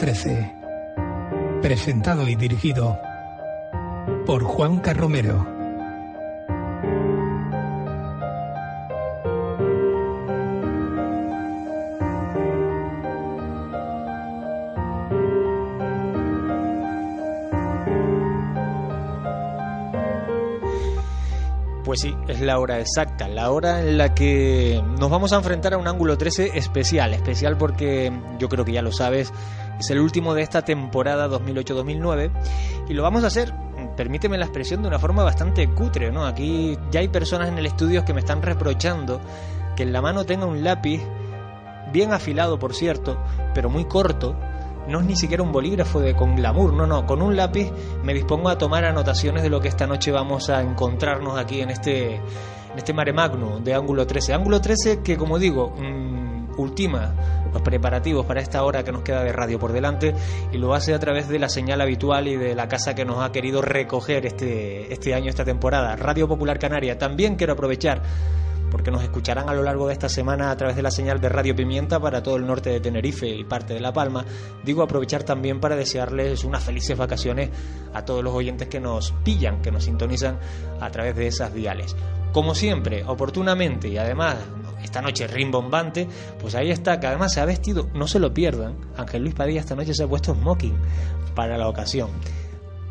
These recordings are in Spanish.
13. Presentado y dirigido por Juan Carromero. Pues sí, es la hora exacta, la hora en la que nos vamos a enfrentar a un ángulo 13 especial, especial porque yo creo que ya lo sabes, es el último de esta temporada 2008-2009 y lo vamos a hacer, permíteme la expresión, de una forma bastante cutre, ¿no? Aquí ya hay personas en el estudio que me están reprochando que en la mano tenga un lápiz bien afilado, por cierto, pero muy corto. No es ni siquiera un bolígrafo de con glamour, no, no, con un lápiz me dispongo a tomar anotaciones de lo que esta noche vamos a encontrarnos aquí en este en este mare magno de ángulo 13. Ángulo 13 que como digo, mm, ultima los preparativos para esta hora que nos queda de radio por delante y lo hace a través de la señal habitual y de la casa que nos ha querido recoger este, este año, esta temporada, Radio Popular Canaria. También quiero aprovechar porque nos escucharán a lo largo de esta semana a través de la señal de Radio Pimienta para todo el norte de Tenerife y parte de La Palma. Digo aprovechar también para desearles unas felices vacaciones a todos los oyentes que nos pillan, que nos sintonizan a través de esas diales. Como siempre, oportunamente y además esta noche rimbombante, pues ahí está, que además se ha vestido, no se lo pierdan, Ángel Luis Padilla esta noche se ha puesto smoking para la ocasión.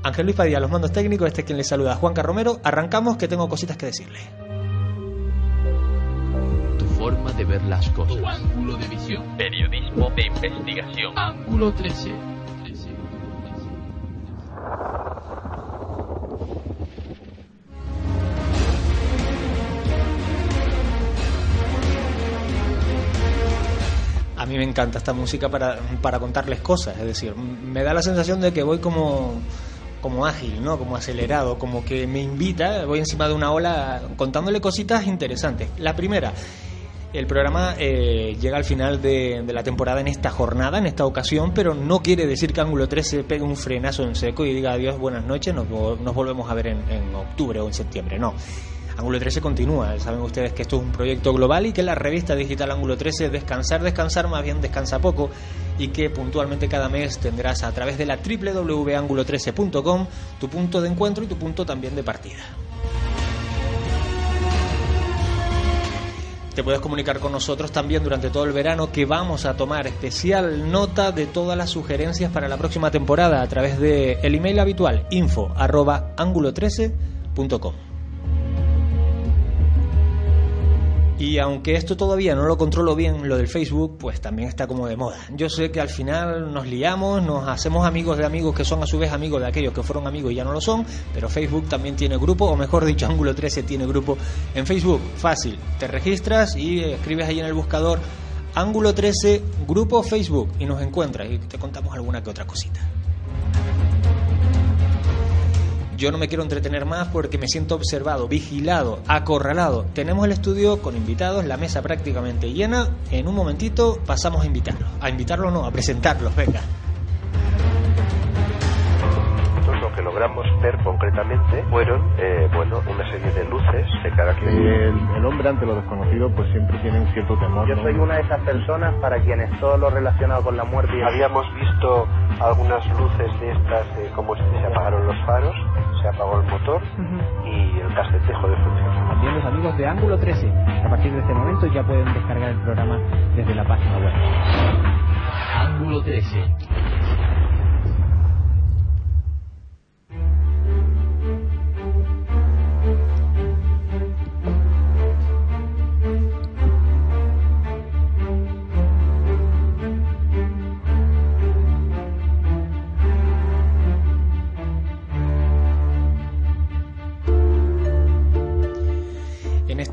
Ángel Luis Padilla, los mandos técnicos, este es quien le saluda, Juan Carromero, arrancamos que tengo cositas que decirle. Tu forma de ver las cosas. Tu ángulo de visión. Periodismo de investigación. Ángulo 13. Mí me encanta esta música para, para contarles cosas, es decir, me da la sensación de que voy como como ágil, ¿no? Como acelerado, como que me invita, voy encima de una ola contándole cositas interesantes. La primera, el programa eh, llega al final de, la temporada en esta jornada, en esta ocasión, pero no quiere decir que Ángulo 13 pegue un frenazo en seco y diga adiós, buenas noches, nos, nos volvemos a ver en, en octubre o en septiembre. No, Ángulo 13 continúa. Saben ustedes que esto es un proyecto global y que la revista digital Ángulo 13 descansar, descansar, más bien descansa poco y que puntualmente cada mes tendrás a través de la www.angulo13.com tu punto de encuentro y tu punto también de partida. Te puedes comunicar con nosotros también durante todo el verano que vamos a tomar especial nota de todas las sugerencias para la próxima temporada a través de el email habitual info 13com Y aunque esto todavía no lo controlo bien, lo del Facebook, pues también está como de moda. Yo sé que al final nos liamos, nos hacemos amigos de amigos que son a su vez amigos de aquellos que fueron amigos y ya no lo son, pero Facebook también tiene grupo, o mejor dicho, Ángulo 13 tiene grupo en Facebook. Fácil, te registras y escribes ahí en el buscador Ángulo 13, grupo Facebook, y nos encuentras y te contamos alguna que otra cosita. Yo no me quiero entretener más porque me siento observado, vigilado, acorralado. Tenemos el estudio con invitados, la mesa prácticamente llena. En un momentito pasamos a invitarlo. A invitarlo no, a presentarlos, venga. Lo que logramos ver concretamente fueron, eh, bueno, una serie de luces de El, el, hombre ante lo desconocido pues siempre tiene un cierto temor. Yo soy una de esas personas para quienes todo lo relacionado con la muerte... Habíamos visto algunas luces de estas, eh, como se apagaron los faros, se apagó el motor y el cassette dejó de funcionar. También los amigos de Ángulo 13, a partir de este momento ya pueden descargar el programa desde la página web. Ángulo 13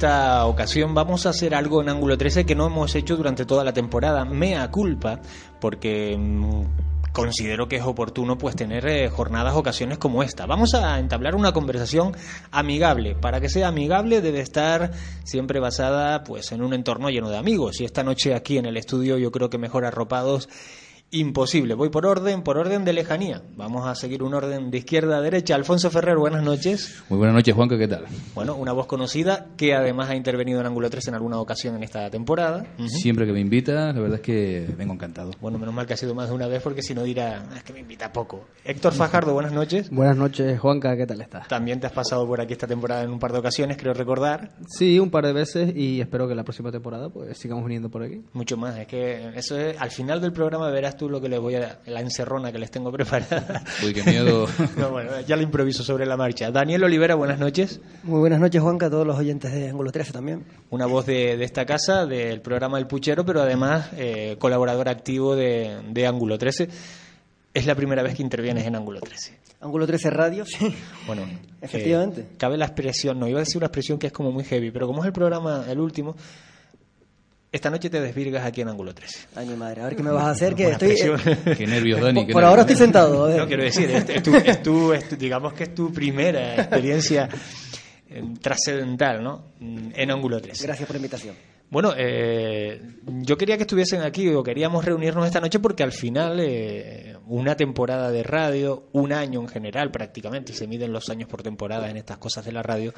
esta ocasión vamos a hacer algo en Ángulo 13 que no hemos hecho durante toda la temporada. Mea culpa, porque mm, considero que es oportuno pues tener eh, jornadas, ocasiones como esta. Vamos a entablar una conversación amigable. Para que sea amigable debe estar siempre basada pues en un entorno lleno de amigos. Y esta noche aquí en el estudio yo creo que mejor arropados imposible. Voy por orden, por orden de lejanía. Vamos a seguir un orden de izquierda a derecha. Alfonso Ferrer, buenas noches. Muy buenas noches, Juanca, ¿qué tal? Bueno, una voz conocida que además ha intervenido en Ángulo 3 en alguna ocasión en esta temporada. Siempre que me invita, la verdad es que vengo encantado. Bueno, menos mal que ha sido más de una vez porque si no dirá, "Ah, es que me invita poco. Héctor Fajardo, buenas noches. Buenas noches, Juanca, ¿qué tal estás? También te has pasado por aquí esta temporada en un par de ocasiones, creo recordar. Sí, un par de veces y espero que la próxima temporada pues sigamos viniendo por aquí. Mucho más, es que eso es, al final del programa verás tú lo que les voy a, la encerrona que les tengo preparada. Uy, qué miedo. No, bueno, ya lo improviso sobre la marcha. Daniel Olivera, buenas noches. Muy buenas noches, Juanca, a todos los oyentes de Ángulo 13 también. Una voz de, de esta casa, del programa El Puchero, pero además eh, colaborador activo de, de Ángulo 13. Es la primera vez que intervienes en Ángulo 13. Ángulo 13 Radio, sí. Bueno, Efectivamente. eh, cabe la expresión, no iba a decir una expresión que es como muy heavy, pero como es el programa el último, esta noche te desvirgas aquí en Ángulo 13. Ay, mi madre, a ver qué me vas a hacer, que estoy... expresión. Qué nervios, Dani. por qué por nervios. ahora estoy sentado, a ver. No, quiero decir, es, es tu, es tu- es tu- digamos que es tu primera experiencia eh, trascendental, ¿no? Mm, En Ángulo 13. Gracias por la invitación. Bueno, eh, yo quería que estuviesen aquí o queríamos reunirnos esta noche porque al final eh, una temporada de radio, un año en general prácticamente, se miden los años por temporada en estas cosas de la radio,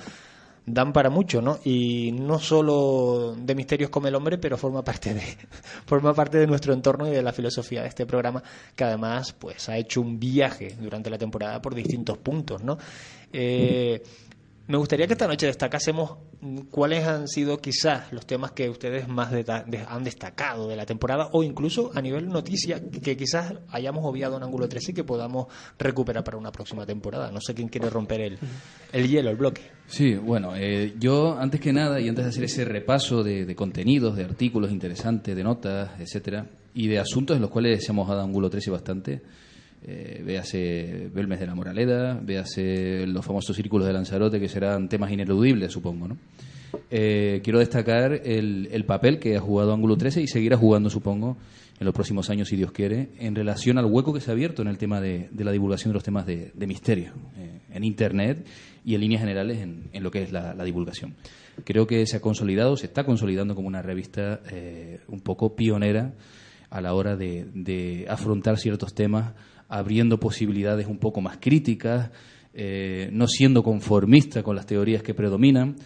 dan para mucho, ¿no? Y no solo de Misterios como el hombre, pero forma parte de forma parte de nuestro entorno y de la filosofía de este programa, que además pues ha hecho un viaje durante la temporada por distintos puntos, ¿no? Eh, me gustaría que esta noche destacásemos cuáles han sido quizás los temas que ustedes más han destacado de la temporada o incluso a nivel noticia que quizás hayamos obviado en ángulo 13 y que podamos recuperar para una próxima temporada. No sé quién quiere romper el, el hielo, el bloque. Sí, bueno, eh, yo antes que nada y antes de hacer ese repaso de, de contenidos, de artículos interesantes, de notas, etcétera, y de asuntos en los cuales hemos dado ángulo 13 bastante, eh, véase Belmes de la Moraleda, véase los famosos círculos de Lanzarote, que serán temas ineludibles, supongo, ¿no? Eh, quiero destacar el, el papel que ha jugado Ángulo 13 y seguirá jugando, supongo, en los próximos años, si Dios quiere, en relación al hueco que se ha abierto en el tema de, de la divulgación de los temas de, de misterio eh, en Internet y en líneas generales en, en lo que es la, la divulgación. Creo que se ha consolidado, se está consolidando como una revista eh, un poco pionera a la hora de, de afrontar ciertos temas, abriendo posibilidades un poco más críticas, eh, no siendo conformista con las teorías que predominan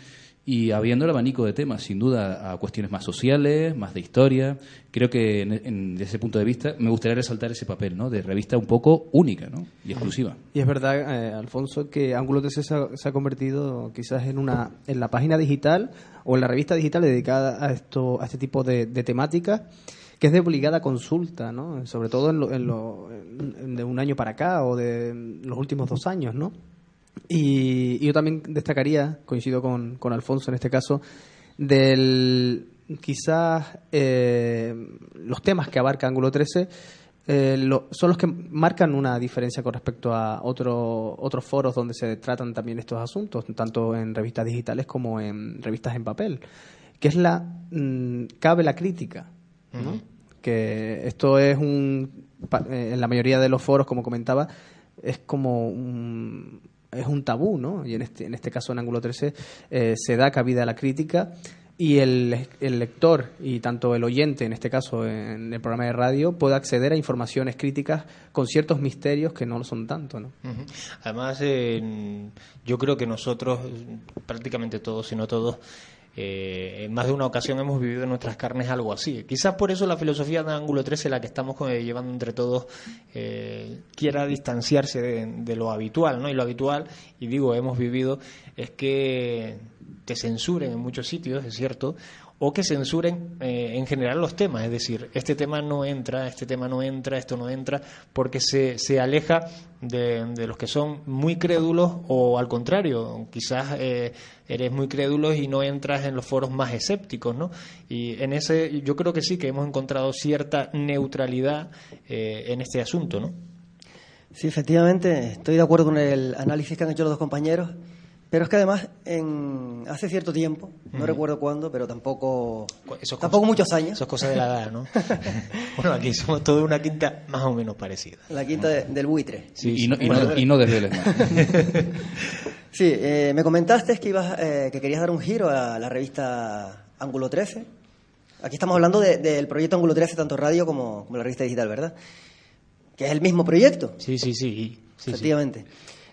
y habiendo el abanico de temas, sin duda, a cuestiones más sociales, más de historia. Creo que desde ese punto de vista me gustaría resaltar ese papel ¿no? de revista un poco única ¿no? y exclusiva. Y es verdad, eh, Alfonso, que Ángulo 13 se ha, se ha convertido quizás en una en la página digital o en la revista digital dedicada a esto a este tipo de, de temáticas que es de obligada consulta, ¿no? Sobre todo en, lo- en lo- de un año para acá o de los últimos dos años, ¿no? Y, y yo también destacaría, coincido con, con Alfonso en este caso, del quizás eh, los temas que abarca Ángulo 13 eh, lo- son los que marcan una diferencia con respecto a otro- otros foros donde se tratan también estos asuntos, tanto en revistas digitales como en revistas en papel, que es la mm, cabe la crítica, ¿no? Que esto es un eh, en la mayoría de los foros, como comentaba, es como un, es un tabú, ¿no? Y en este, en este caso, en Ángulo 13, eh, se da cabida a la crítica y el, el lector y tanto el oyente, en este caso en el programa de radio, puede acceder a informaciones críticas con ciertos misterios que no lo son tanto, ¿no? Además, eh, yo creo que nosotros, prácticamente todos, si no todos, eh, en más de una ocasión hemos vivido en nuestras carnes algo así. Quizás por eso la filosofía de Ángulo 13, la que estamos eh, llevando entre todos, eh, quiera distanciarse de, de lo habitual, ¿no? Y lo habitual, y digo, hemos vivido, es que te censuren en muchos sitios, es cierto, o que censuren eh, en general los temas, es decir, este tema no entra, este tema no entra, esto no entra, porque se, se aleja de, de los que son muy crédulos o al contrario, quizás eh, eres muy crédulo y no entras en los foros más escépticos, ¿no? Y en ese yo creo que sí que hemos encontrado cierta neutralidad eh, en este asunto, ¿no? Sí, efectivamente, estoy de acuerdo con el análisis que han hecho los dos compañeros Pero es que además, en, hace cierto tiempo, no recuerdo cuándo, pero tampoco, Eso es tampoco cosa- muchos años, Eso es cosa de la edad, ¿no? bueno, aquí somos toda una quinta más o menos parecida. la quinta de- del buitre. y, no, y, no, y no desveles. Sí, eh, me comentaste que, ibas, eh, que querías dar un giro a la revista Ángulo 13. Aquí estamos hablando de- del proyecto Ángulo 13, tanto radio como, como la revista digital, ¿verdad? Que es el mismo proyecto. Sí, sí, sí. sí, sí.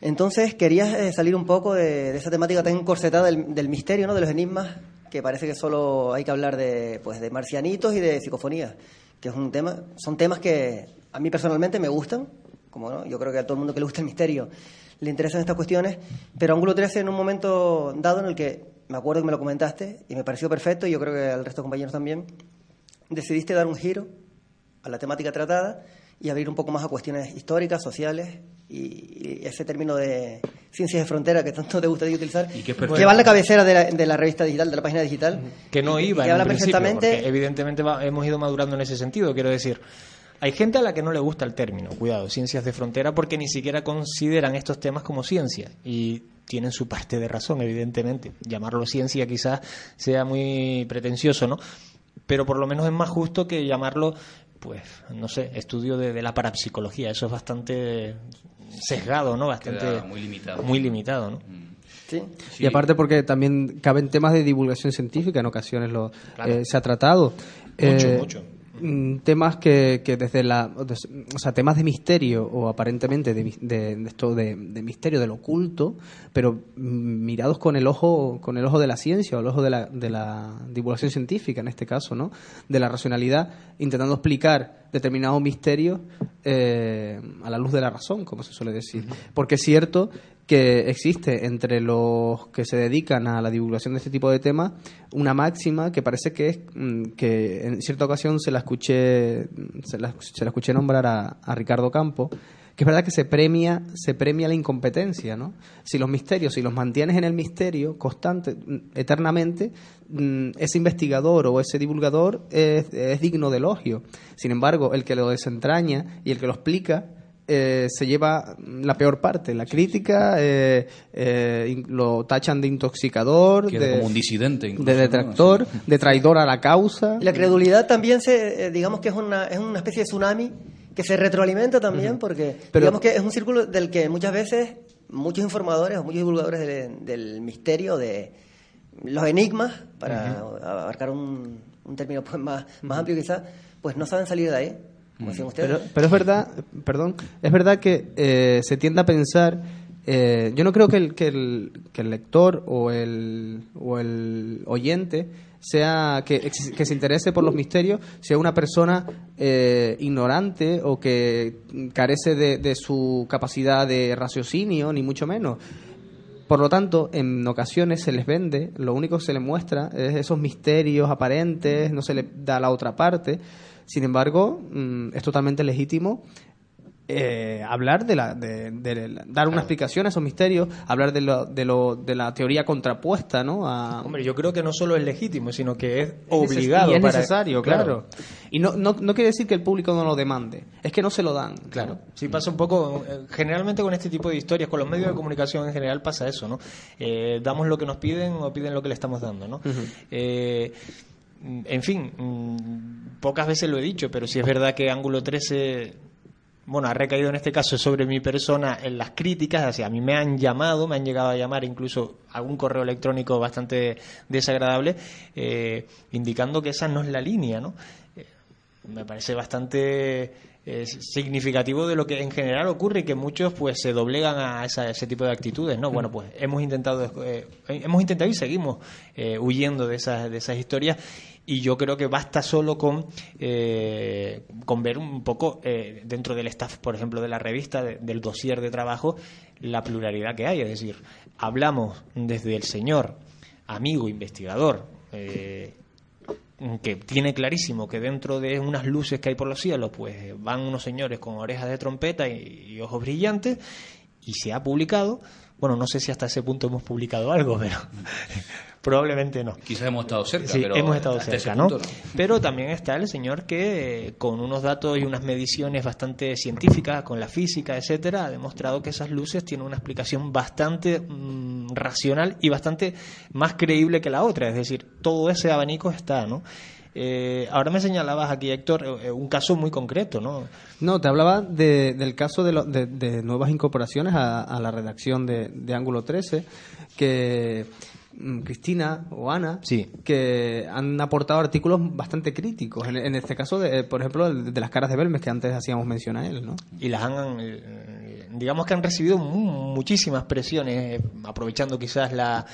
Entonces, querías eh, salir un poco de, esa temática tan encorsetada del, misterio, ¿no? De los enigmas, que parece que solo hay que hablar de, pues, de marcianitos y de psicofonías, que es un tema, son temas que a mí personalmente me gustan, como ¿no? yo creo que a todo el mundo que le gusta el misterio le interesan estas cuestiones, pero Ángulo 13 en un momento dado en el que me acuerdo que me lo comentaste y me pareció perfecto y yo creo que al resto de compañeros también, decidiste dar un giro a la temática tratada y abrir un poco más a cuestiones históricas, sociales y, y ese término de ciencias de frontera que tanto te gusta utilizar, Y que en la cabecera de la, de la revista digital, de la página digital. que no y- y iba que en habla un principio, perfectamente porque evidentemente va- hemos ido madurando en ese sentido, quiero decir. Hay gente a la que no le gusta el término, cuidado, ciencias de frontera, porque ni siquiera consideran estos temas como ciencia. Y tienen su parte de razón, evidentemente. Llamarlo ciencia quizás sea muy pretencioso, ¿no? Pero por lo menos es más justo que llamarlo, pues, no sé, estudio de, de la parapsicología. Eso es bastante sesgado, ¿no? Bastante Queda muy limitado. Muy limitado, ¿no? Sí. Y aparte porque también caben temas de divulgación científica, en ocasiones lo, Claro. eh, se ha tratado. Eh, mucho. Mm, Temas que, que desde la... O sea, temas de misterio o aparentemente de, de- de esto de, de misterio, del oculto, pero mm, mirados con el ojo con el ojo de la ciencia o el ojo de la, de la divulgación científica, en este caso, ¿no? De la racionalidad, intentando explicar determinados misterios eh, a la luz de la razón, como se suele decir. Porque es cierto que existe entre los que se dedican a la divulgación de este tipo de temas una máxima que parece que es mm, que en cierta ocasión se la escuché se la, se la escuché nombrar a, Ricardo Campo que es verdad que se premia se premia la incompetencia no si los misterios si los mantienes en el misterio constante mm, eternamente mm, ese investigador o ese divulgador es digno de elogio. Sin embargo el que lo desentraña y el que lo explica eh, se lleva la peor parte. La crítica eh, eh, lo tachan de intoxicador, Queda de, como un disidente incluso, de ¿no? detractor, de traidor a la causa. Y la credulidad también se, eh, digamos que es una, es una especie de tsunami que se retroalimenta también porque Pero- digamos que es un círculo del que muchas veces muchos informadores o muchos divulgadores del, del misterio, de los enigmas, para abarcar un, un término pues más, más amplio quizás, pues no saben salir de ahí, como decían ustedes. Pero, pero es verdad, perdón, es verdad que eh, se tiende a pensar. eh, yo no creo que el, que el, que el lector o el, o el oyente sea que, que se interese por los misterios sea una persona eh, ignorante o que carece de, de su capacidad de raciocinio ni mucho menos por lo tanto, en ocasiones se les vende, lo único que se les muestra es esos misterios aparentes, no se les da la otra parte. Sin embargo, mm, es totalmente legítimo eh, hablar de la, de, de dar una explicación a esos misterios, hablar de, lo, de, lo, de la teoría contrapuesta, ¿no? A, Hombre, yo creo que no solo es legítimo, sino que es obligado. y es para- necesario, claro. Y no, no, no quiere decir que el público no lo demande, es que no se lo dan. Claro, sí pasa un poco, eh, generalmente con este tipo de historias, con los medios de comunicación en general pasa eso, ¿no? Eh, damos lo que nos piden o piden lo que le estamos dando, ¿no? Eh, en fin, mm, pocas veces lo he dicho, pero sí es verdad que Ángulo 13, bueno, ha recaído en este caso sobre mi persona en las críticas, sea, a mí me han llamado, me han llegado a llamar incluso algún correo electrónico bastante desagradable, eh, indicando que esa no es la línea, ¿no? Eh, me parece bastante eh, significativo de lo que en general ocurre y que muchos pues se doblegan a esa- ese tipo de actitudes no bueno pues hemos intentado eh, hemos intentado y seguimos eh, huyendo de esas de esas historias y yo creo que basta solo con eh, con ver un poco eh, dentro del staff por ejemplo de la revista de- del dossier de trabajo la pluralidad que hay es decir hablamos desde el señor amigo investigador eh, que tiene clarísimo que dentro de unas luces que hay por los cielos, pues van unos señores con orejas de trompeta y ojos brillantes, y se ha publicado. Bueno, no sé si hasta ese punto hemos publicado algo, pero probablemente no. Quizás hemos estado cerca, Sí, pero hemos estado ese cerca, ¿no? Pero también está el señor que, eh, con unos datos y unas mediciones bastante científicas, con la física, etcétera, ha demostrado que esas luces tienen una explicación bastante mm, racional y bastante más creíble que la otra. Es decir, todo ese abanico está, ¿no? Eh, ahora me señalabas aquí, Héctor, eh, un caso muy concreto, ¿no? No, te hablaba de- del caso de, lo- de- de nuevas incorporaciones a, a la redacción de, de Ángulo 13, que mm, Cristina o Ana, Sí. que han aportado artículos bastante críticos. En, en este caso, de, por ejemplo, de las caras de Belmes, que antes hacíamos mención a él, ¿no? y las han eh, digamos que han recibido mu- muchísimas presiones eh, aprovechando quizás la,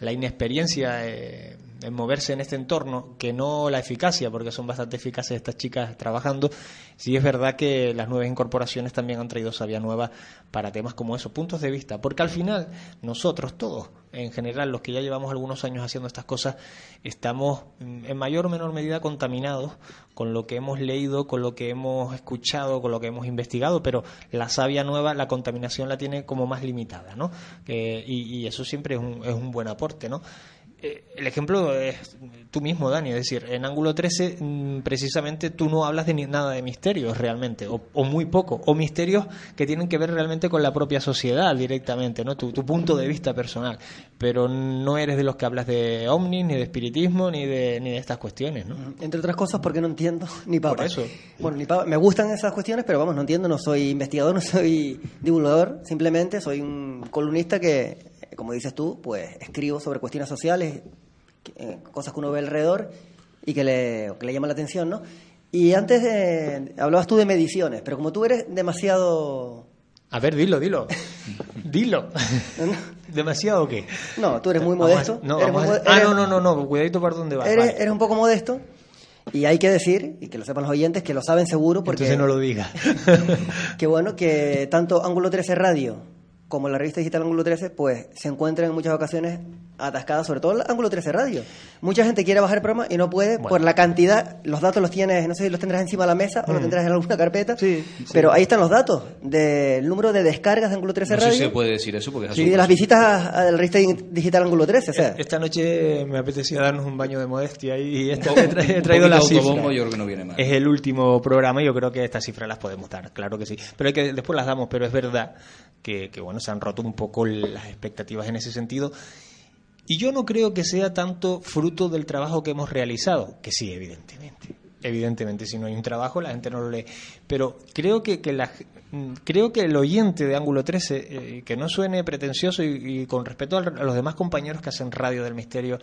la inexperiencia eh, en moverse en este entorno que no la eficacia porque son bastante eficaces estas chicas trabajando sí es verdad que las nuevas incorporaciones también han traído sabia nueva para temas como esos puntos de vista porque al final nosotros todos en general los que ya llevamos algunos años haciendo estas cosas estamos en mayor o menor medida contaminados con lo que hemos leído, con lo que hemos escuchado, con lo que hemos investigado, pero la savia nueva, la contaminación la tiene como más limitada, ¿no? Eh, y, y eso siempre es un, es un buen aporte, ¿no? Eh, el ejemplo es tú mismo, Dani, es decir, en Ángulo 13 mm, precisamente tú no hablas de ni- nada de misterios realmente, o, o muy poco, o misterios que tienen que ver realmente con la propia sociedad directamente, ¿no? Tu, tu punto de vista personal, pero no eres de los que hablas de ovnis, ni de espiritismo, ni de, ni de estas cuestiones, ¿no? Entre otras cosas porque no entiendo ni papa. Por eso. Bueno, ni papa. Me gustan esas cuestiones, pero vamos, no entiendo, no soy investigador, no soy divulgador, simplemente soy un columnista que, como dices tú, pues escribo sobre cuestiones sociales, eh, cosas que uno ve alrededor y que le, que le llaman la atención, ¿no? Y antes de, hablabas tú de mediciones, pero como tú eres demasiado... A ver, dilo, dilo. dilo. ¿Demasiado o qué? No, tú eres muy Vamos a- modesto. no, eres muy a- ah, eres- no, no, no, no, cuidadito por dónde vas. Eres, vale. eres un poco modesto y hay que decir, y que lo sepan los oyentes, que lo saben seguro porque... Entonces no lo digas. que bueno, que tanto Ángulo 13 Radio como la revista digital Ángulo 13, pues se encuentran en muchas ocasiones atascadas, sobre todo el Ángulo 13 Radio. Mucha gente quiere bajar el programa y no puede por la cantidad, los datos los tienes, no sé si los tendrás encima de la mesa o los Mm. tendrás en alguna carpeta, pero ahí están los datos del número de descargas de Ángulo 13 No sé Radio si se puede decir eso porque es y de las visitas a, la revista digital Ángulo 13, o sea, Esta noche me apetecía darnos un baño de modestia y esta, he, tra- he poquito traído yo creo que no viene mal. Es el último programa y yo creo que estas cifras las podemos dar, claro que sí. Pero hay que después las damos, pero es verdad que, bueno, se han roto un poco las expectativas en ese sentido. Y yo no creo que sea tanto fruto del trabajo que hemos realizado, que sí, evidentemente. Evidentemente, si no hay un trabajo, la gente no lo lee. Pero creo que, que la- creo que el oyente de Ángulo 13, eh, que no suene pretencioso y, y con respeto a los demás compañeros que hacen radio del misterio,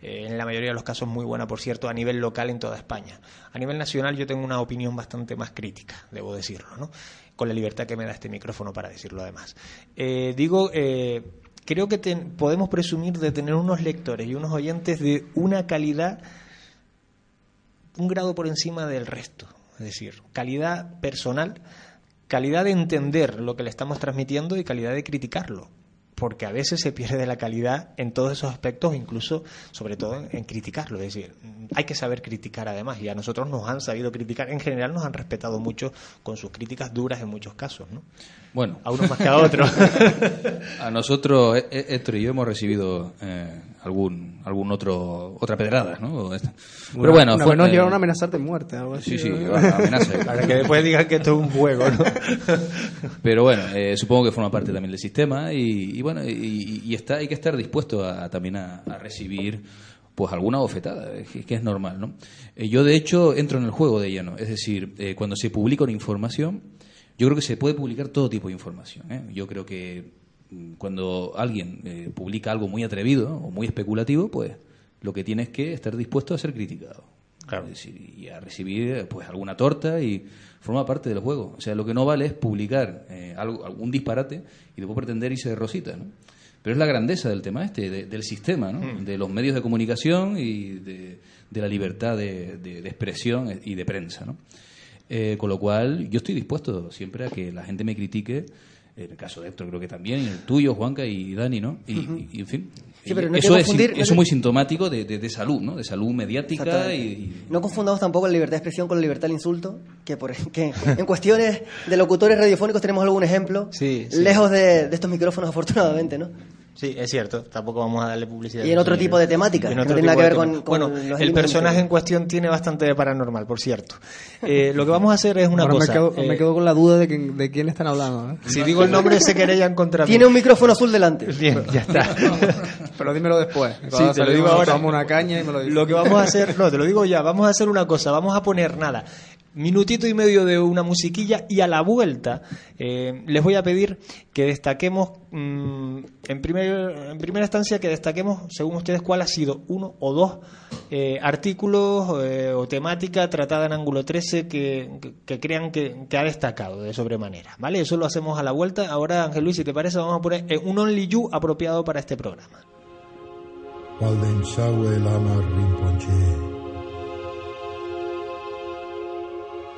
eh, en la mayoría de los casos muy buena, por cierto, a nivel local en toda España. A nivel nacional yo tengo una opinión bastante más crítica, debo decirlo, ¿no? Con la libertad que me da este micrófono para decirlo además. Eh, digo, eh, creo que podemos presumir de tener unos lectores y unos oyentes de una calidad un grado por encima del resto. Es decir, calidad personal, calidad de entender lo que le estamos transmitiendo y calidad de criticarlo. Porque a veces se pierde la calidad en todos esos aspectos, incluso, sobre todo, en, en criticarlo. Es decir, hay que saber criticar además, y a nosotros nos han sabido criticar. En general nos han respetado mucho con sus críticas duras en muchos casos, ¿no? Bueno. A unos más que a otros. a nosotros, eh, eh, Héctor y yo hemos recibido eh, algún algún otro otra pedrada, ¿no? Pero bueno, fue- vez nos eh, llegaron a amenazar de muerte, algo así. Sí, sí, amenaza. Para que después digan que esto es un juego, ¿no? Pero bueno, eh, supongo que forma parte también del sistema y, y bueno, y, y está hay que estar dispuesto a, también a, a recibir pues alguna bofetada, que, es normal, ¿no? Eh, yo de hecho entro en el juego de lleno, es decir, eh, cuando se publica una información, yo creo que se puede publicar todo tipo de información. ¿eh? Yo creo que cuando alguien eh, publica algo muy atrevido o muy especulativo, pues lo que tiene es que estar dispuesto a ser criticado. Decir, y a recibir pues alguna torta y forma parte del juego. O sea, lo que no vale es publicar eh, algo, algún disparate y después pretender irse de rosita, ¿no? Pero es la grandeza del tema este, de- del sistema, ¿no? Mm. De los medios de comunicación y de, de la libertad de, de- de expresión y de prensa, ¿no? Eh, con lo cual, yo estoy dispuesto siempre a que la gente me critique. En el caso de Héctor, creo que también, y el tuyo, Juanca y Dani, ¿no? Y, y- y, en fin. Sí, pero no eso es, confundir- no eso muy sintomático de, de- de salud, ¿no? De salud mediática y, No confundamos tampoco la libertad de expresión con la libertad del insulto, que, por, que en cuestiones de locutores radiofónicos tenemos algún ejemplo, Sí, sí. lejos de, de estos micrófonos afortunadamente, ¿no? Sí, es cierto, tampoco vamos a darle publicidad. Y en otro tipo de temática, que no tiene nada que ver con- con Bueno, los el personaje en cuestión tiene bastante de paranormal, por cierto. Eh, lo que vamos a hacer es una Ahora cosa. me, quedo, eh, me quedo con la duda de, quién- de quién están hablando. ¿eh? Si digo el nombre, se quererían contra mí. Tiene un micrófono azul delante. Bien, ya está. Pero dímelo después. Sí, te lo digo ahora. tomamos una caña y me lo dices. Lo que vamos a hacer, no, te lo digo ya, vamos a hacer una cosa, vamos a poner nada, minutito y medio de una musiquilla y a la vuelta eh, les voy a pedir que destaquemos, mm, en, primer, en primera instancia, que destaquemos, según ustedes, cuál ha sido uno o dos eh, artículos eh, o temática tratada en ángulo 13 que, que- crean que, que ha destacado de sobremanera, ¿vale? Eso lo hacemos a la vuelta. Ahora, Ángel Luis, si te parece, vamos a poner un Only You apropiado para este programa.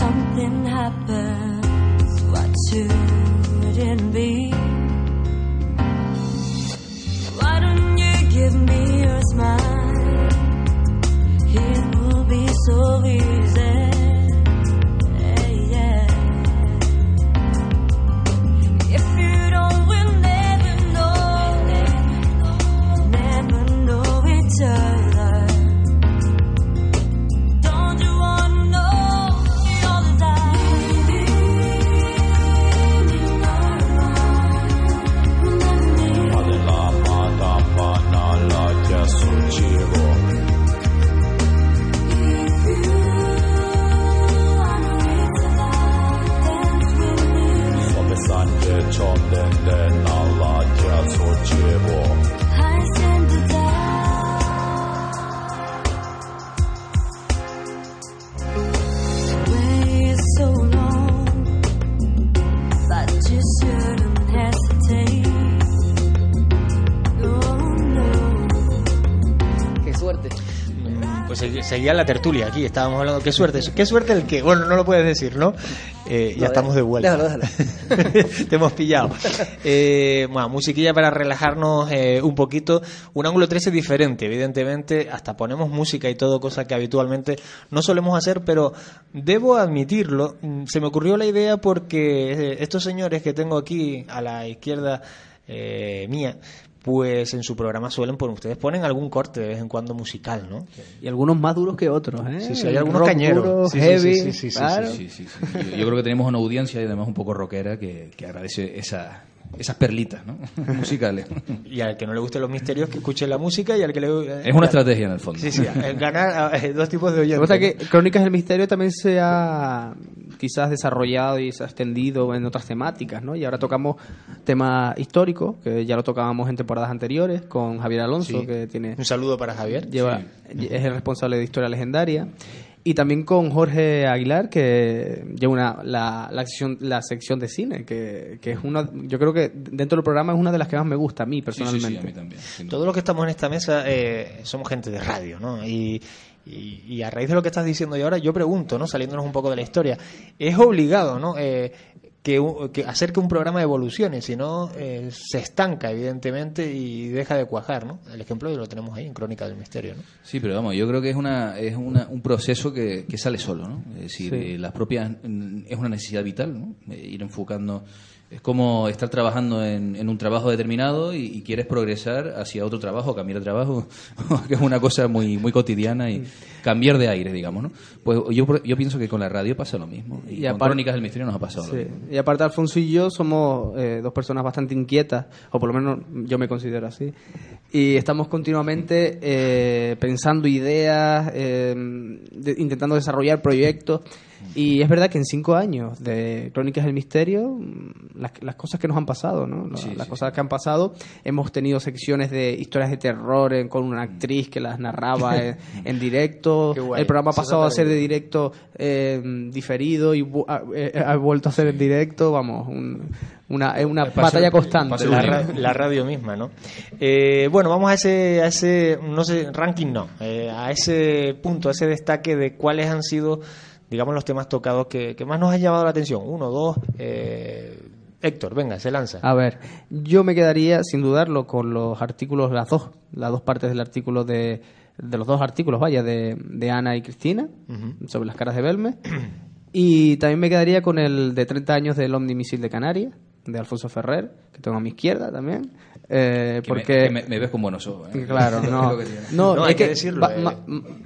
something happens. What shouldn't be. Why don't you give me your smile? It will be so easy. Seguía la tertulia aquí, estábamos hablando. Qué suerte, qué suerte el que. Bueno, no lo puedes decir, ¿no? Eh, ya No, estamos de vuelta. Te hemos pillado. Eh, bueno, musiquilla para relajarnos eh, un poquito. Un ángulo 13 diferente, evidentemente. Hasta ponemos música y todo, cosa que habitualmente no solemos hacer, pero debo admitirlo. mm, Se me ocurrió la idea porque eh, estos señores que tengo aquí a la izquierda mía. Pues en su programa suelen poner, ustedes ponen algún corte de vez en cuando musical, ¿no? Y algunos más duros que otros, ¿eh? Sí, sí, hay algunos Rock cañeros. duro, Sí, sí, heavy, sí, sí, sí, sí, claro. Sí, sí, sí. Yo, yo creo que tenemos una audiencia y además un poco rockera que, que agradece esa, esas perlitas ¿no? musicales. Y al que no le gusten los misterios, que escuche la música y al que le Es una estrategia en el fondo. Sí, sí, eh, ganar eh, dos tipos de oyentes. que Crónicas del Misterio también se ha quizás desarrollado y se ha extendido en otras temáticas, ¿no? Y ahora tocamos temas históricos, que ya lo tocábamos en temporadas anteriores, con Javier Alonso, Sí. que tiene... Un saludo para Javier. Lleva, Es el responsable de Historia Legendaria. Y también con Jorge Aguilar, que lleva una, la, la, sección, la sección de cine, que, que es una, yo creo que dentro del programa es una de las que más me gusta a mí Sí, sí, personalmente. sí, a mí también. Todos los que estamos en esta mesa eh, somos gente de radio, ¿no? Y, y- y a raíz de lo que estás diciendo y ahora, yo pregunto, ¿no? Saliéndonos un poco de la historia, es obligado, ¿no? Eh, que, que hacer que un programa evolucione, si no eh, se estanca, evidentemente, y deja de cuajar, ¿no? El ejemplo lo tenemos ahí en Crónica del Misterio, ¿no? Sí, pero vamos, yo creo que es una es una, un proceso que, que sale solo, ¿no? Es decir, Sí. eh, las propias es una necesidad vital, ¿no? Eh, ir enfocando es como estar trabajando en, en un trabajo determinado y, y quieres progresar hacia otro trabajo, cambiar de trabajo, que es una cosa muy muy cotidiana y cambiar de aire, digamos, ¿no? Pues yo yo pienso que con la radio pasa lo mismo y, Y con Crónicas del Misterio nos ha pasado lo mismo. Y aparte Alfonso y yo somos eh, dos personas bastante inquietas, o por lo menos yo me considero así, y estamos continuamente eh, pensando ideas, eh, de- intentando desarrollar proyectos, Y es verdad que en cinco años de Crónicas del Misterio, mm, las, las cosas que nos han pasado, ¿no? Las, Sí, las sí. cosas que han pasado, hemos tenido secciones de historias de terror en- con una actriz que las narraba en, en directo. El programa ha pasado a ser de directo eh, diferido y bu- ha, eh, ha vuelto a ser en directo. Vamos, un- una, es una batalla constante. la, ra- la radio misma, ¿no? Eh, bueno, vamos a ese, a ese, no sé, ranking no, eh, a ese punto, a ese destaque de cuáles han sido, digamos, los temas tocados que, que más nos han llamado la atención. Uno, dos, eh, Héctor, venga, se lanza. A ver, yo me quedaría sin dudarlo con los artículos, las dos, las dos partes del artículo de, de los dos artículos, vaya, de, de Ana y Cristina sobre las caras de Belme. Y también me quedaría con el de 30 años del Omnimisil de Canarias, de Alfonso Ferrer, que tengo a mi izquierda también. eh, Que me- porque que me, me ves con buenos ojos. ¿eh? Claro, Es no. No, hay que que decirlo, va- eh. ma-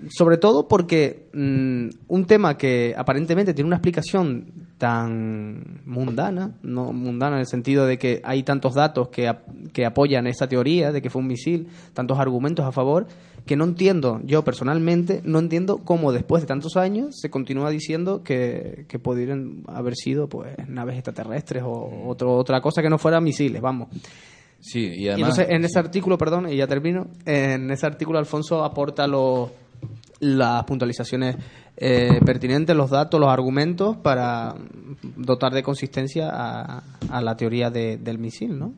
sobre todo porque mm, un tema que aparentemente tiene una explicación tan mundana, no mundana en el sentido de que hay tantos datos que, ap- que apoyan esta teoría de que fue un misil, tantos argumentos a favor, que no entiendo, yo personalmente, no entiendo cómo después de tantos años se continúa diciendo que, que pudieran haber sido pues naves extraterrestres o otro, otra cosa que no fuera misiles, vamos. Sí, y Y además... entonces en ese artículo, perdón, y ya termino, en ese artículo Alfonso aporta los las puntualizaciones eh, pertinentes, los datos, los argumentos para dotar de consistencia a, a la teoría de- del misil, ¿no?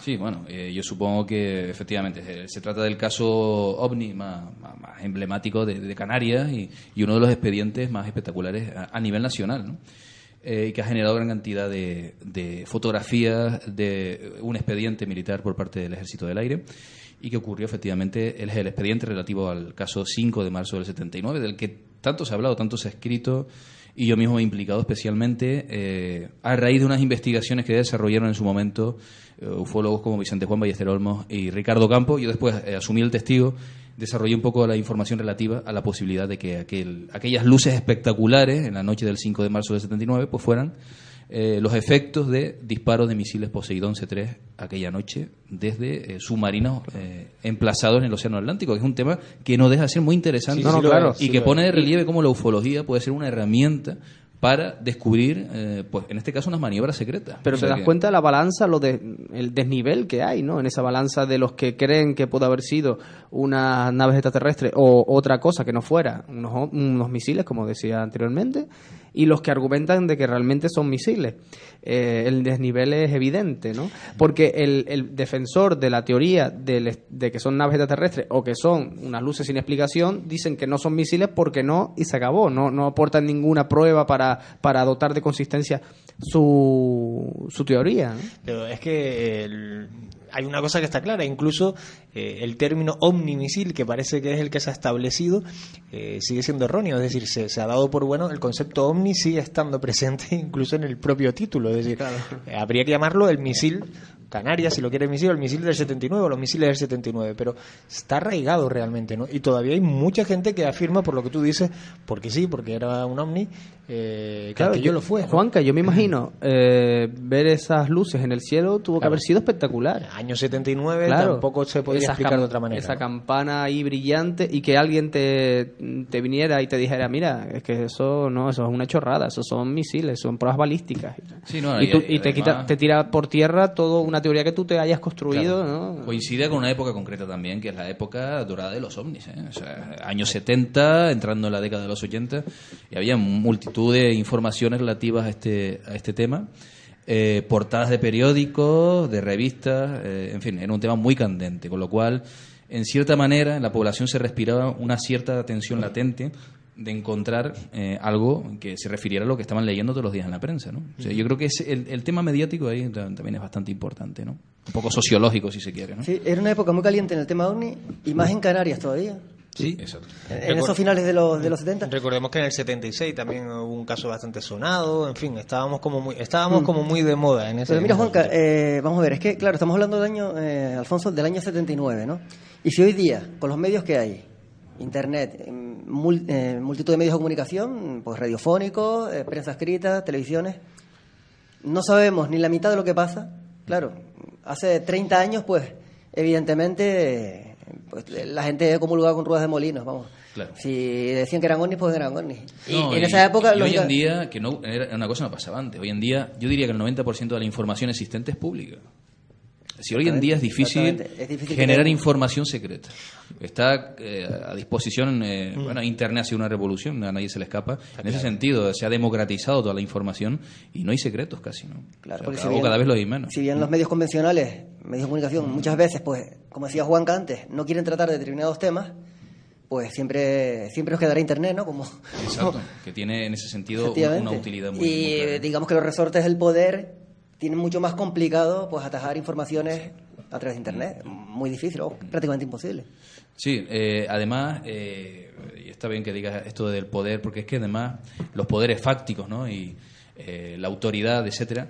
Sí, bueno, eh, yo supongo que efectivamente se, se trata del caso OVNI más, emblemático de, Canarias y, uno de los expedientes más espectaculares a, nivel nacional, ¿no? Eh, que ha generado gran cantidad de, fotografías de un expediente militar por parte del Ejército del Aire y que ocurrió efectivamente, es el expediente relativo al caso 5 de marzo del 79, del que tanto se ha hablado, tanto se ha escrito y yo mismo he implicado especialmente eh, a raíz de unas investigaciones que desarrollaron en su momento eh, ufólogos como Vicente Juan Ballester Olmos y Ricardo Campo. Yo después eh, asumí el testigo, desarrollé un poco la información relativa a la posibilidad de que aquel, aquellas luces espectaculares en la noche del 5 de marzo del 79 pues fueran eh, los efectos de disparos de misiles Poseidón C-3 aquella noche desde eh, submarinos eh, emplazados en el Océano Atlántico, que es un tema que no deja de ser muy interesante Sí, sí, No, no, lo claro. es, y sí que pone de relieve cómo la ufología puede ser una herramienta para descubrir, eh, pues en este caso, unas maniobras secretas. Pero O te das que- cuenta de la balanza, lo de, el desnivel que hay, ¿no? En esa balanza de los que creen que puede haber sido unas naves extraterrestres o otra cosa que no fuera, unos, unos misiles, como decía anteriormente, y los que argumentan de que realmente son misiles. Eh, el desnivel es evidente, ¿no? Porque el, el defensor de la teoría del- de que son naves extraterrestres o que son unas luces sin explicación, dicen que no son misiles porque no, y se acabó. No, no aportan ninguna prueba para, para dotar de consistencia su, su teoría. Pero es que el- hay una cosa que está clara, incluso eh, el término omnimisil, que parece que es el que se ha establecido, eh, sigue siendo erróneo, es decir, se, se ha dado por bueno, el concepto omni sigue estando presente incluso en el propio título, es decir, eh, habría que llamarlo el misil Canarias, si lo quiere misil, el misil del 79 o los misiles del 79, pero está arraigado realmente, ¿no? Y todavía hay mucha gente que afirma, por lo que tú dices, porque sí, porque era un ovni, eh, que Claro, aquello yo- lo fue. ¿no? Juanca, yo me imagino eh, ver esas luces en el cielo tuvo que Claro. haber sido espectacular. Año 79 Claro. tampoco se podría Esa explicar de otra manera. Esa ¿no? campana ahí brillante y que alguien te, te viniera y te dijera, mira, es que eso no, eso es una chorrada, eso son misiles, son pruebas balísticas. Sí, no, y, y- tú- y y te, además- quita, te tira por tierra toda una teoría que tú te hayas construido, ¿no? Coincide con una época concreta también, que es la época dorada de los ovnis. ¿eh? O sea, años 70, entrando en la década de los 80, y había multitud de informaciones relativas a este, a este tema. Eh, portadas de periódicos, de revistas, eh, en fin, era un tema muy candente, con lo cual, en cierta manera, en la población se respiraba una cierta tensión latente de encontrar eh, algo que se refiriera a lo que estaban leyendo todos los días en la prensa. ¿no? O sea, yo creo que es el, el tema mediático ahí ta- también es bastante importante, ¿no? un poco sociológico si se quiere. ¿no? Sí, era una época muy caliente en el tema OVNI y más en Canarias todavía. Sí, exacto. En, esos finales de los, de los 70. Recordemos que en el 76 también hubo un caso bastante sonado, en fin, estábamos como muy, estábamos Mm. como muy de moda en ese Pero mira, Juanca, eh, vamos a ver, es que, claro, estamos hablando del año, eh, Alfonso, del año 79, ¿no? Y si hoy día, con los medios que hay, Internet, eh, multitud de medios de comunicación, pues radiofónicos, eh, prensa escrita, televisiones, no sabemos ni la mitad de lo que pasa. Claro, hace 30 años, pues, evidentemente, eh, pues, la gente comulgaba con ruedas de molinos, vamos. Claro. Si decían que eran ovnis, pues eran ovnis. Y No, en y- esa época... y hoy en día, que no era una cosa no pasaba antes, hoy en día yo diría que el 90% de la información existente es pública. Si hoy en día es difícil. Es generar información secreta. Está eh, a disposición, eh, bueno, Internet ha sido una revolución, a nadie se le escapa. en ese sentido, se ha democratizado toda la información y no hay secretos casi, ¿no? Claro, O sea, porque cada, si bien- cada vez lo hay menos. Si bien los medios convencionales, medios de comunicación, muchas veces, pues, como decía Juanca antes, no quieren tratar determinados temas, pues siempre siempre nos quedará Internet, ¿no? Como, Exacto, que tiene en ese sentido una, utilidad muy, y muy clara. digamos que los resortes del poder tienen mucho más complicado pues atajar informaciones a través de Internet. Muy difícil, o prácticamente imposible. Sí, eh, además, eh, y está bien que digas esto del poder, porque es que además los poderes fácticos ¿no? y eh, la autoridad, etcétera,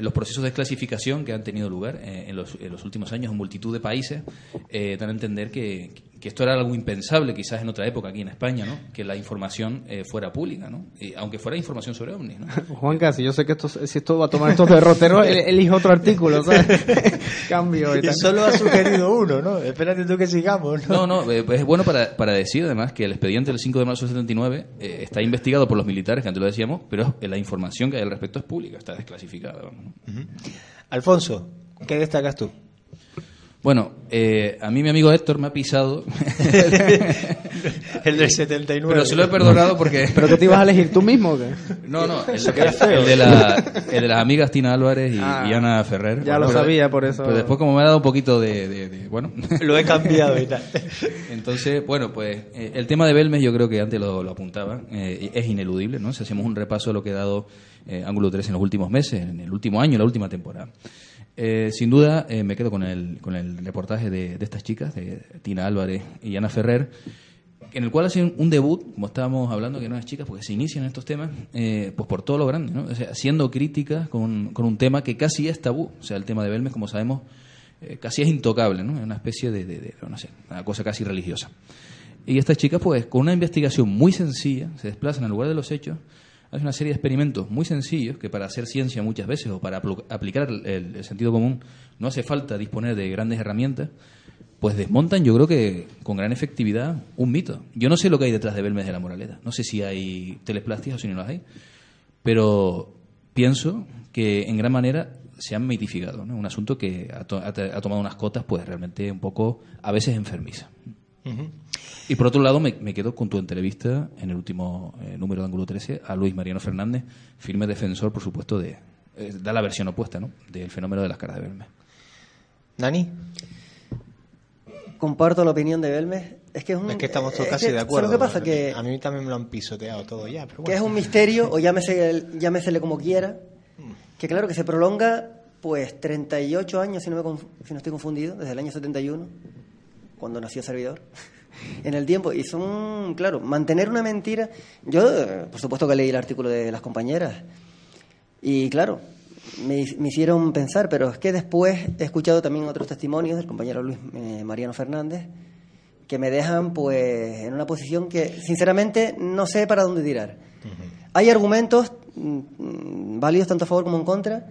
los procesos de desclasificación que han tenido lugar en, los, en los últimos años en multitud de países dan a entender que, que esto era algo impensable quizás en otra época aquí en España, ¿no? que la información eh, fuera pública, ¿no? Y aunque fuera información sobre ovnis. ¿no? Juanca, si yo sé que esto, si esto va a tomar estos derroteros, el- elige otro artículo, ¿sabes? Cambio y solo ha sugerido uno, ¿no? Espérate tú que sigamos, ¿no? No, no, eh, pues es bueno para, para decir además que el expediente del 5 de marzo del 79 eh, está investigado por los militares, que antes lo decíamos, pero la información que hay al respecto es pública, está desclasificada. Alfonso, ¿qué destacas tú? Bueno, eh, a mí mi amigo Héctor me ha pisado, El del 79. pero se lo he perdonado porque... ¿Pero qué te ibas a elegir tú mismo o qué? No, no, el, feo. el de la, el de las amigas Tina Álvarez y, Ah, y Ana Ferrer. ya lo Pero- sabía, por eso- Pero después como me ha dado un poquito de... de- de- bueno... Lo he cambiado y tal. Entonces, bueno, pues eh, el tema de Belmes yo creo que antes lo, lo apuntaba, eh, es ineludible, ¿no? Si hacemos un repaso de lo que ha dado eh, Ángulo 3 en los últimos meses, en el último año, en la última temporada. Eh, sin duda, eh, me quedo con el, con el reportaje de, de estas chicas, de Tina Álvarez y Ana Ferrer, en el cual hacen un debut, como estábamos hablando, que no es chicas, porque se inician estos temas, eh, pues por todo lo grande, ¿no? O sea, siendo críticas con, con un tema que casi es tabú. O sea, el tema de Belmes, como sabemos, eh, casi es intocable, ¿no? Es una especie de, de- de, no sé, una cosa casi religiosa. Y estas chicas, pues, con una investigación muy sencilla, se desplazan al lugar de los hechos, hacen una serie de experimentos muy sencillos que para hacer ciencia muchas veces o para aplicar el, sentido común no hace falta disponer de grandes herramientas, pues desmontan, yo creo que con gran efectividad, un mito. Yo no sé lo que hay detrás de Belmes de la Moraleda. No sé si hay teleplastias o si no las hay. Pero pienso que en gran manera se han mitificado. ¿no? Un asunto que ha, ha tomado unas cotas, pues realmente un poco, a veces enfermiza. Y por otro lado, me, me quedo con tu entrevista en el último eh, número de Ángulo 13 a Luis Mariano Fernández, firme defensor, por supuesto, de. eh, da la versión opuesta, ¿no? Del fenómeno de las caras de Belmes. Dani, Comparto la opinión de Belmes. Es que es un... es que estamos todos es casi que, de ¿sabes acuerdo. lo que pasa? Que, A mí también me lo han pisoteado todo ya. Pero que es un misterio, o llámese, llámesele como quiera, que claro, que se prolonga pues 38 años, si no, me si no estoy confundido, desde el año 71, cuando nació Servidor, en el tiempo. Y son, claro, mantener una mentira... Yo, por supuesto que leí el artículo de las compañeras, y claro, me, me hicieron pensar, pero es que después he escuchado también otros testimonios del compañero Luis eh, Mariano Fernández, que me dejan pues en una posición que sinceramente no sé para dónde tirar. Hay argumentos mm, mm, válidos tanto a favor como en contra,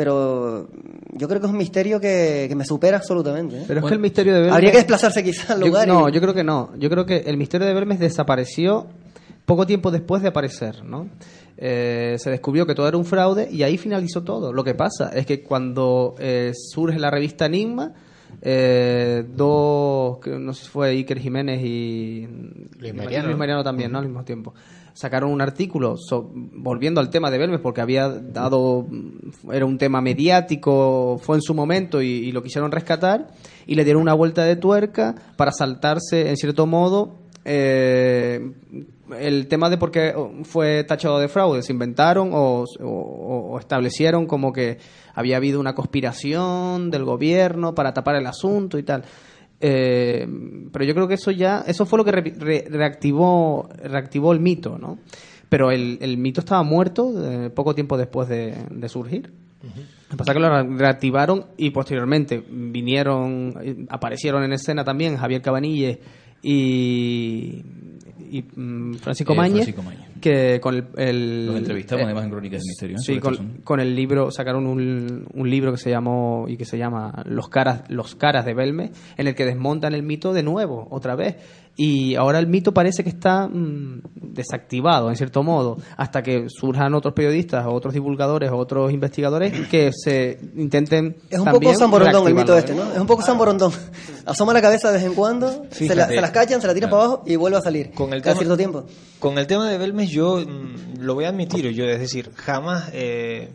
pero yo creo que es un misterio que, que me supera absolutamente. ¿eh? Pero es que el misterio de Belmes... Habría que desplazarse quizás al Yo- lugar. y- no, yo creo que no. Yo creo que el misterio de Belmes desapareció poco tiempo después de aparecer, ¿no? Eh, se descubrió que todo era un fraude y ahí finalizó todo. Lo que pasa es que cuando eh, surge la revista Enigma, eh, dos, que no sé si fue Iker Jiménez y Luis Mariano. Luis Mariano también, ¿no? Al mismo tiempo. Sacaron un artículo so- volviendo al tema de Belmes porque había dado, era un tema mediático, fue en su momento y, lo quisieron rescatar y le dieron una vuelta de tuerca para saltarse, en cierto modo, eh, el tema de por qué fue tachado de fraude. Se inventaron o- o establecieron como que había habido una conspiración del gobierno para tapar el asunto y tal. Eh, pero yo creo que eso ya, eso fue lo que re- re- reactivó, reactivó el mito, ¿no? Pero el, el mito estaba muerto eh, poco tiempo después de, de surgir. Lo que pasa es que lo re- reactivaron y posteriormente vinieron, aparecieron en escena también Javier Cabanille y, y, mm, Francisco Eh, Mañez, Francisco Mañez. que con el, el- Los entrevistamos eh, además en Crónicas del Misterio. Sí, con, este asunto. con el libro sacaron un, un libro que se llamó y que se llama Los caras los caras de Belme, en el que desmontan el mito de nuevo, otra vez. Y ahora el mito parece que está mm, desactivado en cierto modo hasta que surjan otros periodistas o otros divulgadores o otros investigadores que se intenten Es un también poco samborondón el mito este, ¿eh? ¿no? Es un poco samborondón. Asoma la cabeza de vez en cuando, se la, Fíjate. se las cachan, se la tiran para abajo y vuelve a salir. Con el cada tema- cierto tiempo. Con el tema de Belmes yo mm, lo voy a admitir, yo es decir, jamás eh,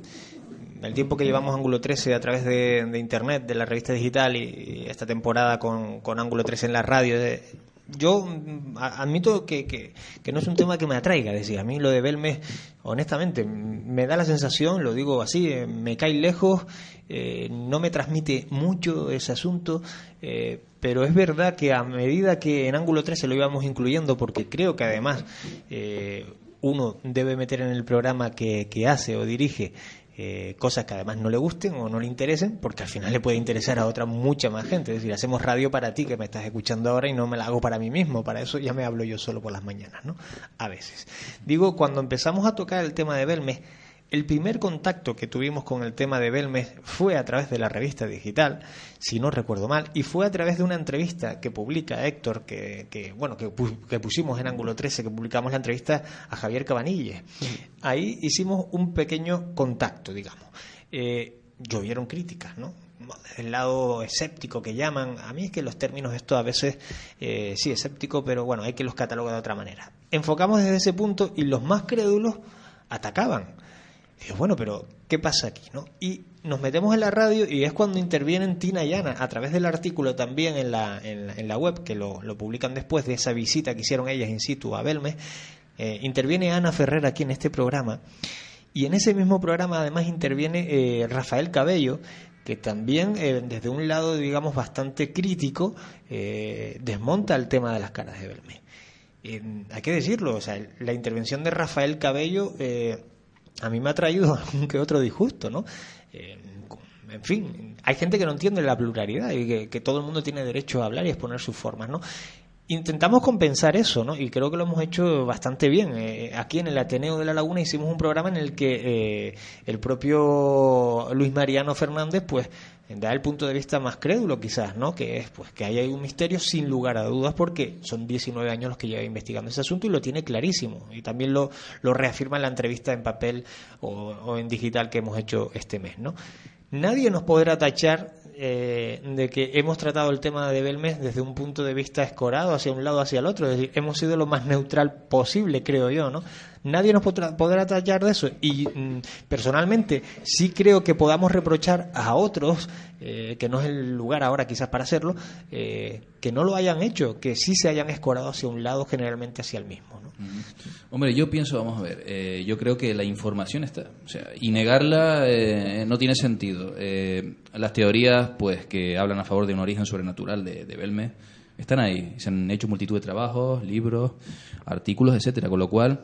el tiempo que llevamos Ángulo 13 a través de, de internet, de la revista digital y, y esta temporada con, con Ángulo 13 en la radio, eh, yo mm, admito que, que- no es un tema que me atraiga, es decir, a mí lo de Belmes, honestamente, me da la sensación, lo digo así, eh, me cae lejos, eh, no me transmite mucho ese asunto, eh, pero es verdad que a medida que en Ángulo 13 lo íbamos incluyendo, porque creo que además eh, uno debe meter en el programa que, que hace o dirige eh, cosas que además no le gusten o no le interesen, porque al final le puede interesar a otra mucha más gente. Es decir, hacemos radio para ti que me estás escuchando ahora y no me la hago para mí mismo. Para eso ya me hablo yo solo por las mañanas, ¿no? A veces. Digo, cuando empezamos a tocar el tema de Belmes, el primer contacto que tuvimos con el tema de Belmes fue a través de la revista digital, si no recuerdo mal, y fue a través de una entrevista que publica Héctor, que, que, bueno, que, que pusimos en Ángulo 13, que publicamos la entrevista a Javier Cabanilles. Ahí hicimos un pequeño contacto, digamos. Eh, llovieron críticas, ¿no? Desde el lado escéptico que llaman, a mí es que los términos esto a veces, eh, sí, escéptico, pero bueno, hay que los catalogar de otra manera. Enfocamos desde ese punto y los más crédulos atacaban. Digo, bueno, pero ¿qué pasa aquí? ¿no? Y nos metemos en la radio y es cuando intervienen Tina y Ana a través del artículo también en la, en la, web, que lo, lo publican después de esa visita que hicieron ellas in situ a Belmes. eh, interviene Ana Ferrer aquí en este programa y en ese mismo programa además interviene eh, Rafael Cabello, que también eh, desde un lado, digamos, bastante crítico, eh, desmonta el tema de las caras de Belmes. Hay que decirlo, o sea, la intervención de Rafael Cabello a mí me ha traído algún que otro disgusto, ¿no? Eh, en fin, hay gente que no entiende la pluralidad y que, todo el mundo tiene derecho a hablar y exponer sus formas, ¿no? Intentamos compensar eso, ¿no? Y creo que lo hemos hecho bastante bien. Eh, aquí en el Ateneo de la Laguna hicimos un programa en el que eh, el propio Luis Mariano Fernández, pues, da el punto de vista más crédulo, quizás, ¿no? Que es, pues, que ahí hay un misterio sin lugar a dudas, porque son 19 años los que lleva investigando ese asunto y lo tiene clarísimo. Y también lo, lo reafirma en la entrevista en papel o, en digital que hemos hecho este mes, ¿no? Nadie nos podrá tachar eh, de que hemos tratado el tema de Belmes desde un punto de vista escorado hacia un lado hacia el otro, es decir, hemos sido lo más neutral posible, creo yo, ¿no? Nadie nos podrá, podrá tachar de eso y mm, personalmente sí creo que podamos reprochar a otros, eh, que no es el lugar ahora quizás para hacerlo, eh, que no lo hayan hecho, que sí se hayan escorado hacia un lado, generalmente hacia el mismo, ¿no? Hombre, yo pienso, vamos a ver, eh, yo creo que la información está, o sea, y negarla eh, no tiene sentido. Eh, las teorías, pues, que hablan a favor de un origen sobrenatural de, de Belmes, están ahí. Se han hecho multitud de trabajos, libros, artículos, etcétera, con lo cual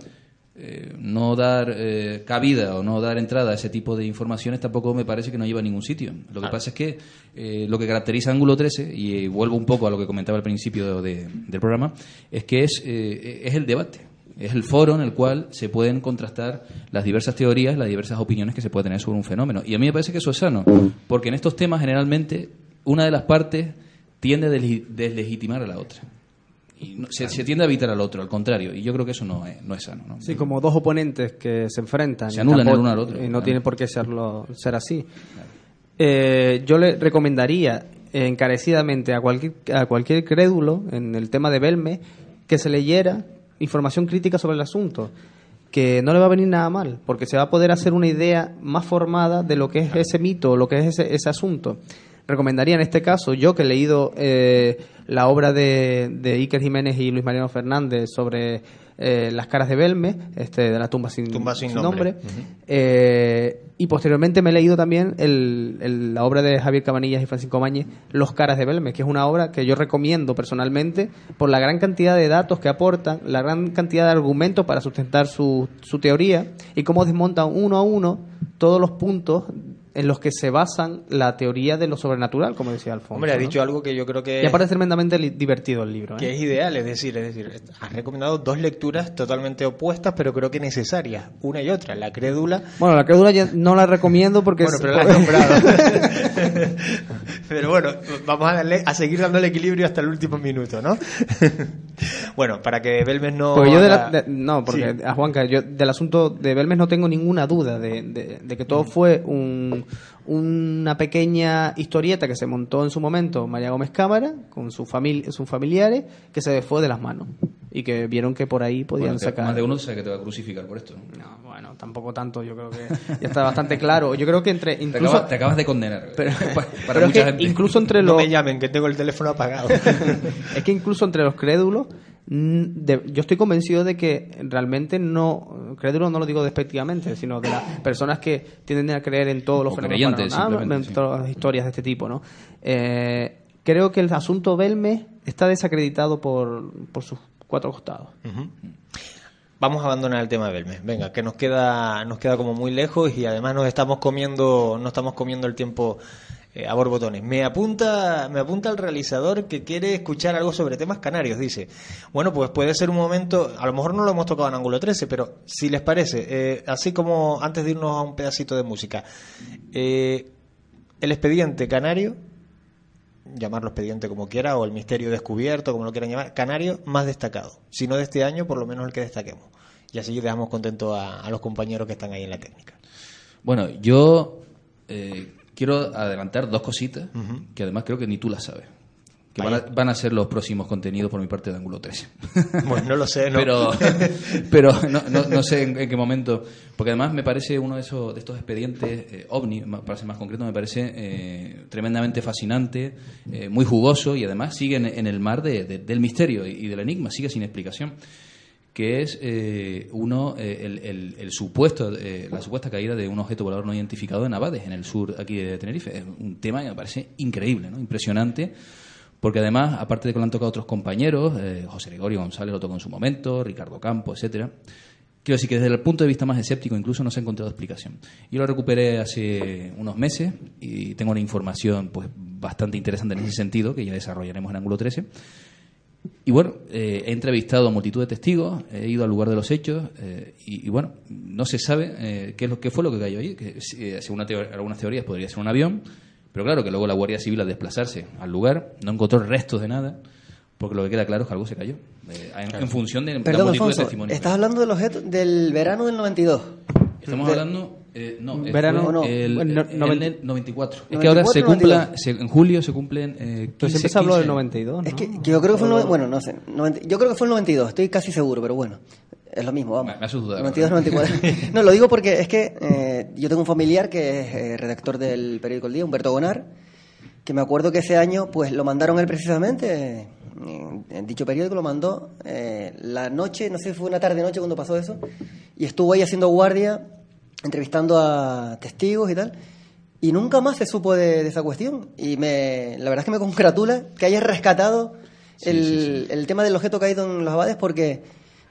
eh, no dar eh, cabida o no dar entrada a ese tipo de informaciones tampoco me parece que no lleva a ningún sitio. Lo que pasa es que eh, lo que caracteriza Ángulo 13, y eh, vuelvo un poco a lo que comentaba al principio de- del programa, es que es, eh, es el debate. Es el foro en el cual se pueden contrastar las diversas teorías, las diversas opiniones que se puede tener sobre un fenómeno. Y a mí me parece que eso es sano, porque en estos temas generalmente una de las partes tiende a desle- deslegitimar a la otra. Y no- se, se tiende a evitar al otro, al contrario. Y yo creo que eso no es, no es sano. ¿no? Sí, como dos oponentes que se enfrentan. Se anulan el uno al otro, Y no claro. tiene por qué serlo, ser así. Eh, yo le recomendaría encarecidamente a cualquier, a cualquier crédulo en el tema de Belme que se leyera información crítica sobre el asunto. Que no le va a venir nada mal, porque se va a poder hacer una idea más formada de lo que es ese mito, lo que es ese, ese asunto. Recomendaría en este caso, yo que he leído eh, la obra de, de Iker Jiménez y Luis Mariano Fernández sobre eh, las caras de Belme, este, de la tumba sin, Tumba sin sin nombre. nombre. Eh, y posteriormente me he leído también el- el- la obra de Javier Cabanillas y Francisco Mañez, Los caras de Belme, que es una obra que yo recomiendo personalmente por la gran cantidad de datos que aportan, la gran cantidad de argumentos para sustentar su, su teoría y cómo desmontan uno a uno todos los puntos en los que se basan la teoría de lo sobrenatural, como decía Alfonso. Hombre, ha ¿no? dicho algo que yo creo que Y aparte es tremendamente divertido el libro. ¿eh? que es ideal, es decir, es decir, has recomendado dos lecturas totalmente opuestas, pero creo que necesarias, una y otra, la crédula. Bueno, la crédula ya no la recomiendo porque... Bueno, pero la has nombrado. pero bueno, vamos a darle, a seguir dándole equilibrio hasta el último minuto, ¿no? bueno, para que Belmes no. Porque yo de la- de- no, porque Sí. a Juanca, yo del asunto de Belmes no tengo ninguna duda de, que Mm. todo fue un- una pequeña historieta que se montó en su momento María Gómez Cámara con su familia, sus familiares, que se fue de las manos y que vieron que por ahí podían Bueno, te- sacar. Más de uno sabe que te va a crucificar por esto. ¿no? No, bueno, tampoco tanto, yo creo que ya está bastante claro. Yo creo que entre Te, incluso acabas, te acabas de condenar. Pero- Pa- para pero es mucha que gente. incluso entre No los me llamen, que tengo el teléfono apagado. es que incluso entre los crédulos, de- yo estoy convencido de que realmente no, crédulos no lo digo despectivamente, sino de las personas que tienden a creer en todos los fenómenos en sí. todas las historias de este tipo, ¿no? Eh, creo que el asunto Belme está desacreditado por, por sus cuatro costados. Vamos a abandonar el tema de Belmes. Venga, que nos queda, nos queda como muy lejos y además nos estamos comiendo, no estamos comiendo el tiempo eh, a borbotones. Me apunta, me apunta el realizador que quiere escuchar algo sobre temas canarios, dice. Bueno, pues puede ser un momento, a lo mejor no lo hemos tocado en ángulo 13, pero si les parece, eh, así como antes de irnos a un pedacito de música, eh, el expediente canario, llamarlo expediente como quiera, o el misterio descubierto, como lo quieran llamar, canario más destacado. Si no de este año, por lo menos el que destaquemos. Y así dejamos contento a, los compañeros que están ahí en la técnica. Bueno, yo eh, quiero adelantar dos cositas que además creo que ni tú las sabes. Que van a, van a ser los próximos contenidos por mi parte de Ángulo 13. Bueno, no lo sé, ¿no? Pero, pero no, no- no sé en, en qué momento. Porque además me parece uno de, esos, de estos expedientes, eh, ovni, para ser más concreto, me parece eh, tremendamente fascinante, eh, muy jugoso y además sigue en, en el mar de- de- del misterio y, y del enigma, sigue sin explicación. Que es eh, uno, eh, el, el- el supuesto, eh, la supuesta caída de un objeto volador no identificado en Abades, en el sur aquí de Tenerife. Es un tema que me parece increíble, ¿no? impresionante. Porque además, aparte de que lo han tocado otros compañeros, eh, José Gregorio González lo tocó en su momento, Ricardo Campo, etcétera. Quiero decir que desde el punto de vista más escéptico incluso no se ha encontrado explicación. Yo lo recuperé hace unos meses y tengo una información pues bastante interesante en ese sentido que ya desarrollaremos en Ángulo 13. Y bueno, eh, he entrevistado a multitud de testigos, he ido al lugar de los hechos eh, y, y bueno, no se sabe eh, qué, es lo, qué fue lo que cayó allí. Que, eh, según una algunas teorías podría ser un avión, pero claro que luego la Guardia Civil al desplazarse al lugar no encontró restos de nada, porque lo que queda claro es que algo se cayó. eh, en, en función de la Perdón, de testimonios. estás hablando del objeto del verano del 92. Estamos De- hablando. eh, no, eh, Verano, fue no, el, el- el 94. Es que ahora se 94, cumpla, 92. se- en julio se cumplen. Eh, 15, Pero siempre se habló 15 del 92, ¿no? Es que, que yo creo que fue el bueno, no sé, noventa- yo creo que fue el 92, estoy casi seguro, pero bueno, es lo mismo, vamos. Me- me haces dudar, 92, 94. no, lo digo porque es que eh, yo tengo un familiar que es eh, redactor del periódico El Día, Humberto Gonar, que me acuerdo que ese año pues lo mandaron él precisamente, en, en dicho periódico lo mandó eh, la noche, no sé si fue una tarde noche cuando pasó eso, y estuvo ahí haciendo guardia, entrevistando a testigos y tal. Y nunca más se supo de, de esa cuestión. Y me, la verdad es que me congratula que hayas rescatado el, el tema del objeto caído en los abades porque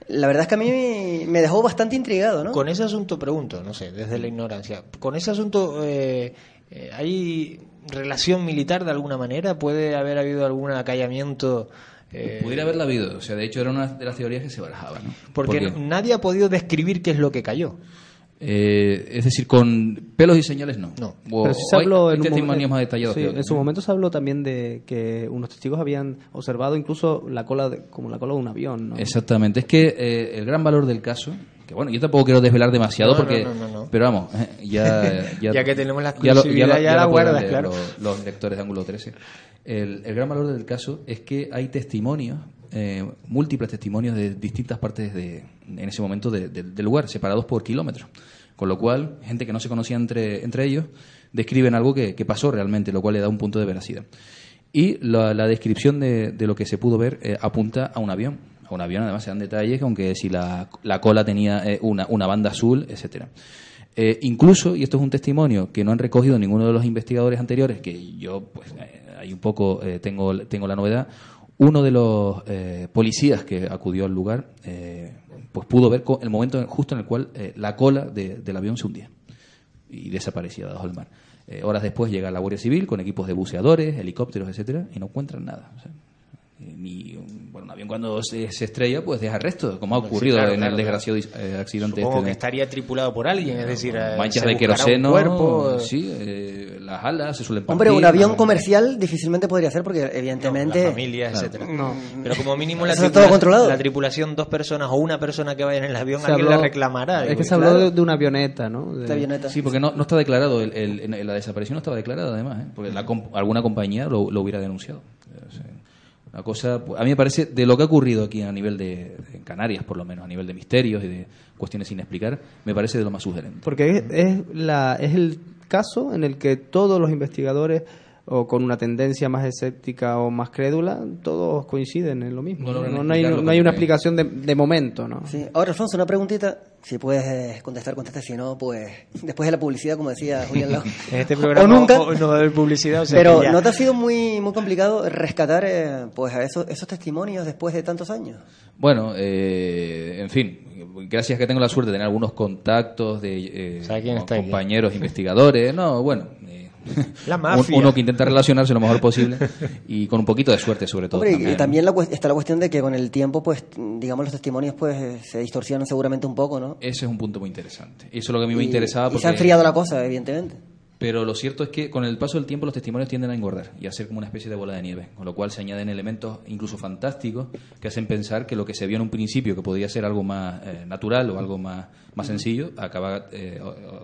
la verdad es que a mí me dejó bastante intrigado, ¿no? Con ese asunto pregunto, no sé, desde la ignorancia. ¿Con ese asunto eh, eh, hay relación militar de alguna manera? ¿Puede haber habido algún acallamiento? eh, Pudiera haberla habido. O sea, de hecho, era una de las teorías que se barajaban. ¿no? porque nadie ha podido describir qué es lo que cayó. Eh, es decir, con pelos y señales no. No. O- Pero sí se habló en un testimonios momento- más detallados. sí, en su momento se habló también de que unos testigos habían observado incluso la cola de- como la cola de un avión, ¿no? Exactamente. Es que eh, el gran valor del caso, que bueno, yo tampoco quiero desvelar demasiado No, porque, no, no, no. pero vamos, eh, ya, Ya que tenemos la ya lo- ya lo- exclusividad, ya ya la guardas, claro. Los, los lectores de Ángulo 13. El, el gran valor del caso es que hay testimonios, eh, múltiples testimonios de distintas partes de, en ese momento de- de- del lugar, separados por kilómetros. Con lo cual, gente que no se conocía entre, entre ellos describen algo que, pasó realmente, lo cual le da un punto de veracidad. Y la, la descripción de, de lo que se pudo ver eh, apunta a un avión. A un avión, además, se dan detalles, aunque si la, la cola tenía eh, una, una banda azul, etcétera. Incluso, y esto es un testimonio que no han recogido ninguno de los investigadores anteriores, que yo, pues, eh, hay un poco, tengo, tengo la novedad, uno de los eh, policías que acudió al lugar, eh, pues pudo ver el momento justo en el cual eh, la cola de- del avión se hundía. y desaparecida debajo del mar. Eh, horas después llega la Guardia Civil con equipos de buceadores, helicópteros, etcétera, y no encuentran nada. Eh, ni un, bueno, un avión cuando se, se estrella, pues deja resto, como ha Sí, ocurrido claro, en claro, el desgraciado eh, accidente Supongo este que estaría tripulado por alguien, es decir, eh, manchas se de queroseno, cuerpo, sí, eh, las alas se suelen Hombre, partir, un avión ¿no? comercial difícilmente podría ser porque evidentemente... la familia, etcétera. Pero como mínimo la, Eso está todo tripula- controlado. la tripulación, dos personas o una persona que vaya en el avión, Se alguien habló- la reclamará. Es digo, que se claro. habló de, una avioneta, ¿no? De- Sí, porque no, no está declarado, el, la desaparición no estaba declarada además, ¿eh? porque la comp- alguna compañía lo, lo hubiera denunciado. Una cosa, a mí me parece, de lo que ha ocurrido aquí a nivel de, en Canarias por lo menos, a nivel de misterios y de cuestiones sin explicar, me parece de lo más sugerente. Porque es la, es el caso en el que todos los investigadores, o con una tendencia más escéptica o más crédula, todos coinciden en lo mismo. No No, logran no hay, no hay una explicación de, de momento, ¿no? Sí. Ahora, Alfonso, una preguntita. Si puedes eh, contestar, contesta. Si no, pues después de la publicidad, como decía Julián Lau. En este programa o nunca. o- no va a haber publicidad, o sea Pero. ¿no te ha sido muy, muy complicado rescatar eh, pues a esos, esos testimonios después de tantos años? Bueno, eh, en fin, gracias que tengo la suerte de tener algunos contactos de eh, ¿Sabe quién está aquí? compañeros investigadores, no, bueno, eh, La un- mafia. uno que intenta relacionarse lo mejor posible y con un poquito de suerte sobre todo. Hombre, y- también, y ¿no? también la, está la cuestión de que con el tiempo, pues, digamos, los testimonios pues se distorsionan seguramente un poco, ¿no? Ese es un punto muy interesante. Eso es lo que a mí me Y- interesaba. y Porque... se ha enfriado la cosa, evidentemente. Pero lo cierto es que con el paso del tiempo los testimonios tienden a engordar y a ser como una especie de bola de nieve, con lo cual se añaden elementos incluso fantásticos que hacen pensar que lo que se vio en un principio que podía ser algo más eh, natural o algo más, más sencillo acaba eh,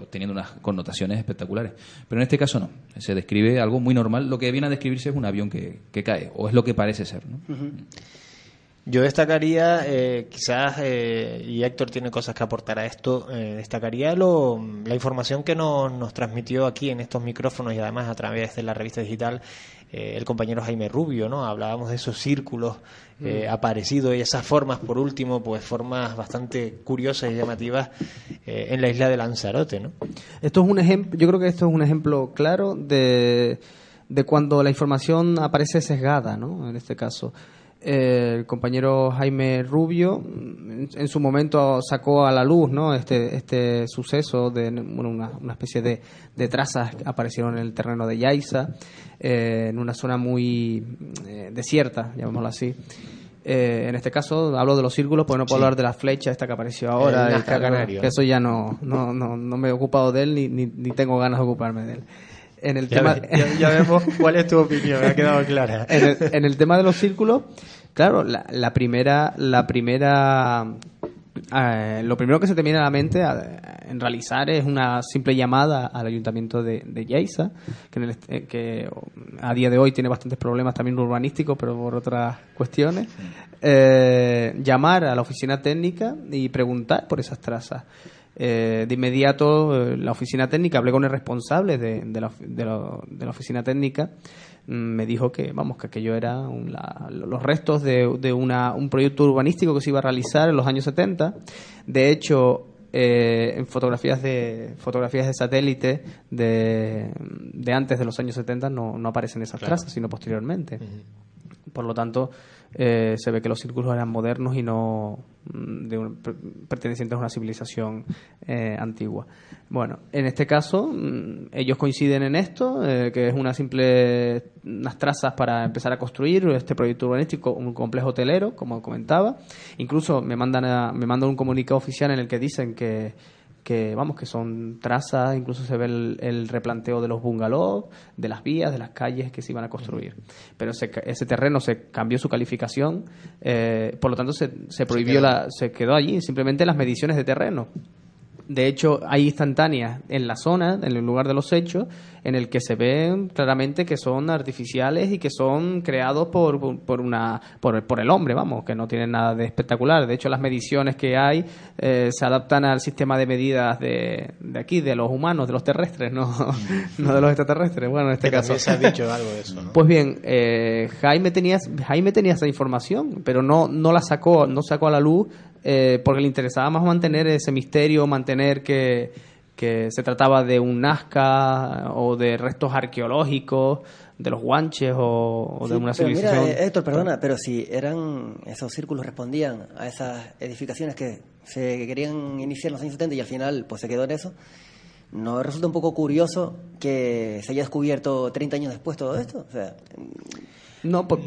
teniendo unas connotaciones espectaculares. Pero en este caso no, se describe algo muy normal, lo que viene a describirse es un avión que, que cae, o es lo que parece ser. ¿no? Yo destacaría, eh, quizás, eh, y Héctor tiene cosas que aportar a esto, eh, destacaría lo, la información que nos, nos transmitió aquí en estos micrófonos y además a través de la revista digital eh, el compañero Jaime Rubio, ¿no? Hablábamos de esos círculos eh, Mm. aparecidos y esas formas, por último, pues formas bastante curiosas y llamativas en la isla de Lanzarote, ¿no? Esto es un ejemplo, yo creo que esto es un ejemplo claro de, de cuando la información aparece sesgada, ¿no? En este caso. Eh, el compañero Jaime Rubio en, en su momento sacó a la luz ¿no? este, este suceso de bueno, una, una especie de, de trazas que aparecieron en el terreno de Yaiza eh, en una zona muy eh, desierta, llamémoslo así. Eh, en este caso hablo de los círculos, porque no puedo Sí. hablar de la flecha esta que apareció ahora. El Nazca que- Canario, que ¿no? eso ya no, no, no, no me he ocupado de él ni, ni, ni tengo ganas de ocuparme de él. En el Ya, tema, ve- ya- ya vemos cuál es tu opinión, me ha quedado clara. en, el, en el tema de los círculos, claro, la, la primera, la primera, eh, lo primero que se te viene a la mente en realizar es una simple llamada al ayuntamiento de, de Yaiza, que, en el eh, que a día de hoy tiene bastantes problemas también urbanísticos, pero por otras cuestiones. Eh, llamar a la oficina técnica y preguntar por esas trazas. Eh, de inmediato, eh, la oficina técnica, hablé con el responsable de, de la, de la- de la oficina técnica, mm, me dijo que, vamos, que aquello era un- la- los restos de, una, un proyecto urbanístico que se iba a realizar en los años 70. De hecho, eh, en fotografías de fotografías de satélite de, de antes de los años 70 no, no aparecen esas Claro. trazas, sino posteriormente. Por lo tanto, eh, se ve que los círculos eran modernos y no mm, de un- per- pertenecientes a una civilización eh, antigua. Bueno, en este caso, mm, ellos coinciden en esto, eh, que es una simple unas trazas para empezar a construir este proyecto urbanístico, un complejo hotelero, como comentaba. Incluso me mandan a- me mandan un comunicado oficial en el que dicen que que vamos que son trazas incluso se ve el, el replanteo de los bungalows de las vías de las calles que se iban a construir. Pero ese, ese terreno se cambió su calificación eh, por lo tanto se, se prohibió la se quedó allí simplemente las mediciones de terreno de hecho, hay instantáneas en la zona, en el lugar de los hechos, en el que se ven claramente que son artificiales y que son creados por, por, una, por, por el hombre, vamos, que no tienen nada de espectacular. De hecho, las mediciones que hay eh, se adaptan al sistema de medidas de, de aquí, de los humanos, de los terrestres, no, no de los extraterrestres. Bueno, en este Que caso. se ha dicho algo de eso, ¿no? Pues bien, eh, Jaime tenía Jaime tenía esa información, pero no no la sacó no sacó a la luz eh, porque le interesaba más mantener ese misterio, mantener que que se trataba de un Nazca o de restos arqueológicos de los guanches o, o de una pero civilización. Mira, eh, Héctor, perdona, pero si eran esos círculos respondían a esas edificaciones que se querían iniciar en los años 70 y al final pues se quedó en eso, ¿no resulta un poco curioso que se haya descubierto 30 años después todo esto? O sea, No, por-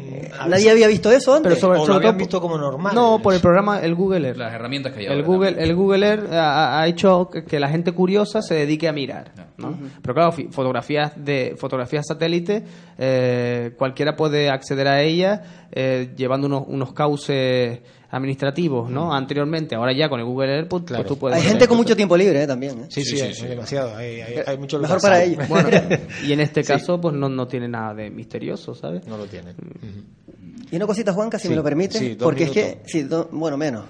nadie había visto eso antes. pero sobre, o lo sobre habían todo visto como normal. No, por el programa el Google Earth. Las herramientas que hay El ahora Google, también. el Google Earth ha, ha hecho que, que la gente curiosa se dedique a mirar, ¿no? Pero claro, fotografías de fotografías satélite, eh, cualquiera puede acceder a ellas eh, llevando unos, unos cauces administrativos, ¿no? Anteriormente, ahora ya con el Google Earth, pues, pues tú puedes. Hay gente con mucho tiempo libre ¿eh? también. ¿eh? Sí, sí, hay demasiado. Hay, hay, hay mucho Mejor para ellos. Bueno, y en este caso, pues no, no tiene nada de misterioso, ¿sabes? No lo tienen. Y una cosita, Juanca, si Sí, me lo permite, sí, dos porque es que, sí, do- bueno, menos.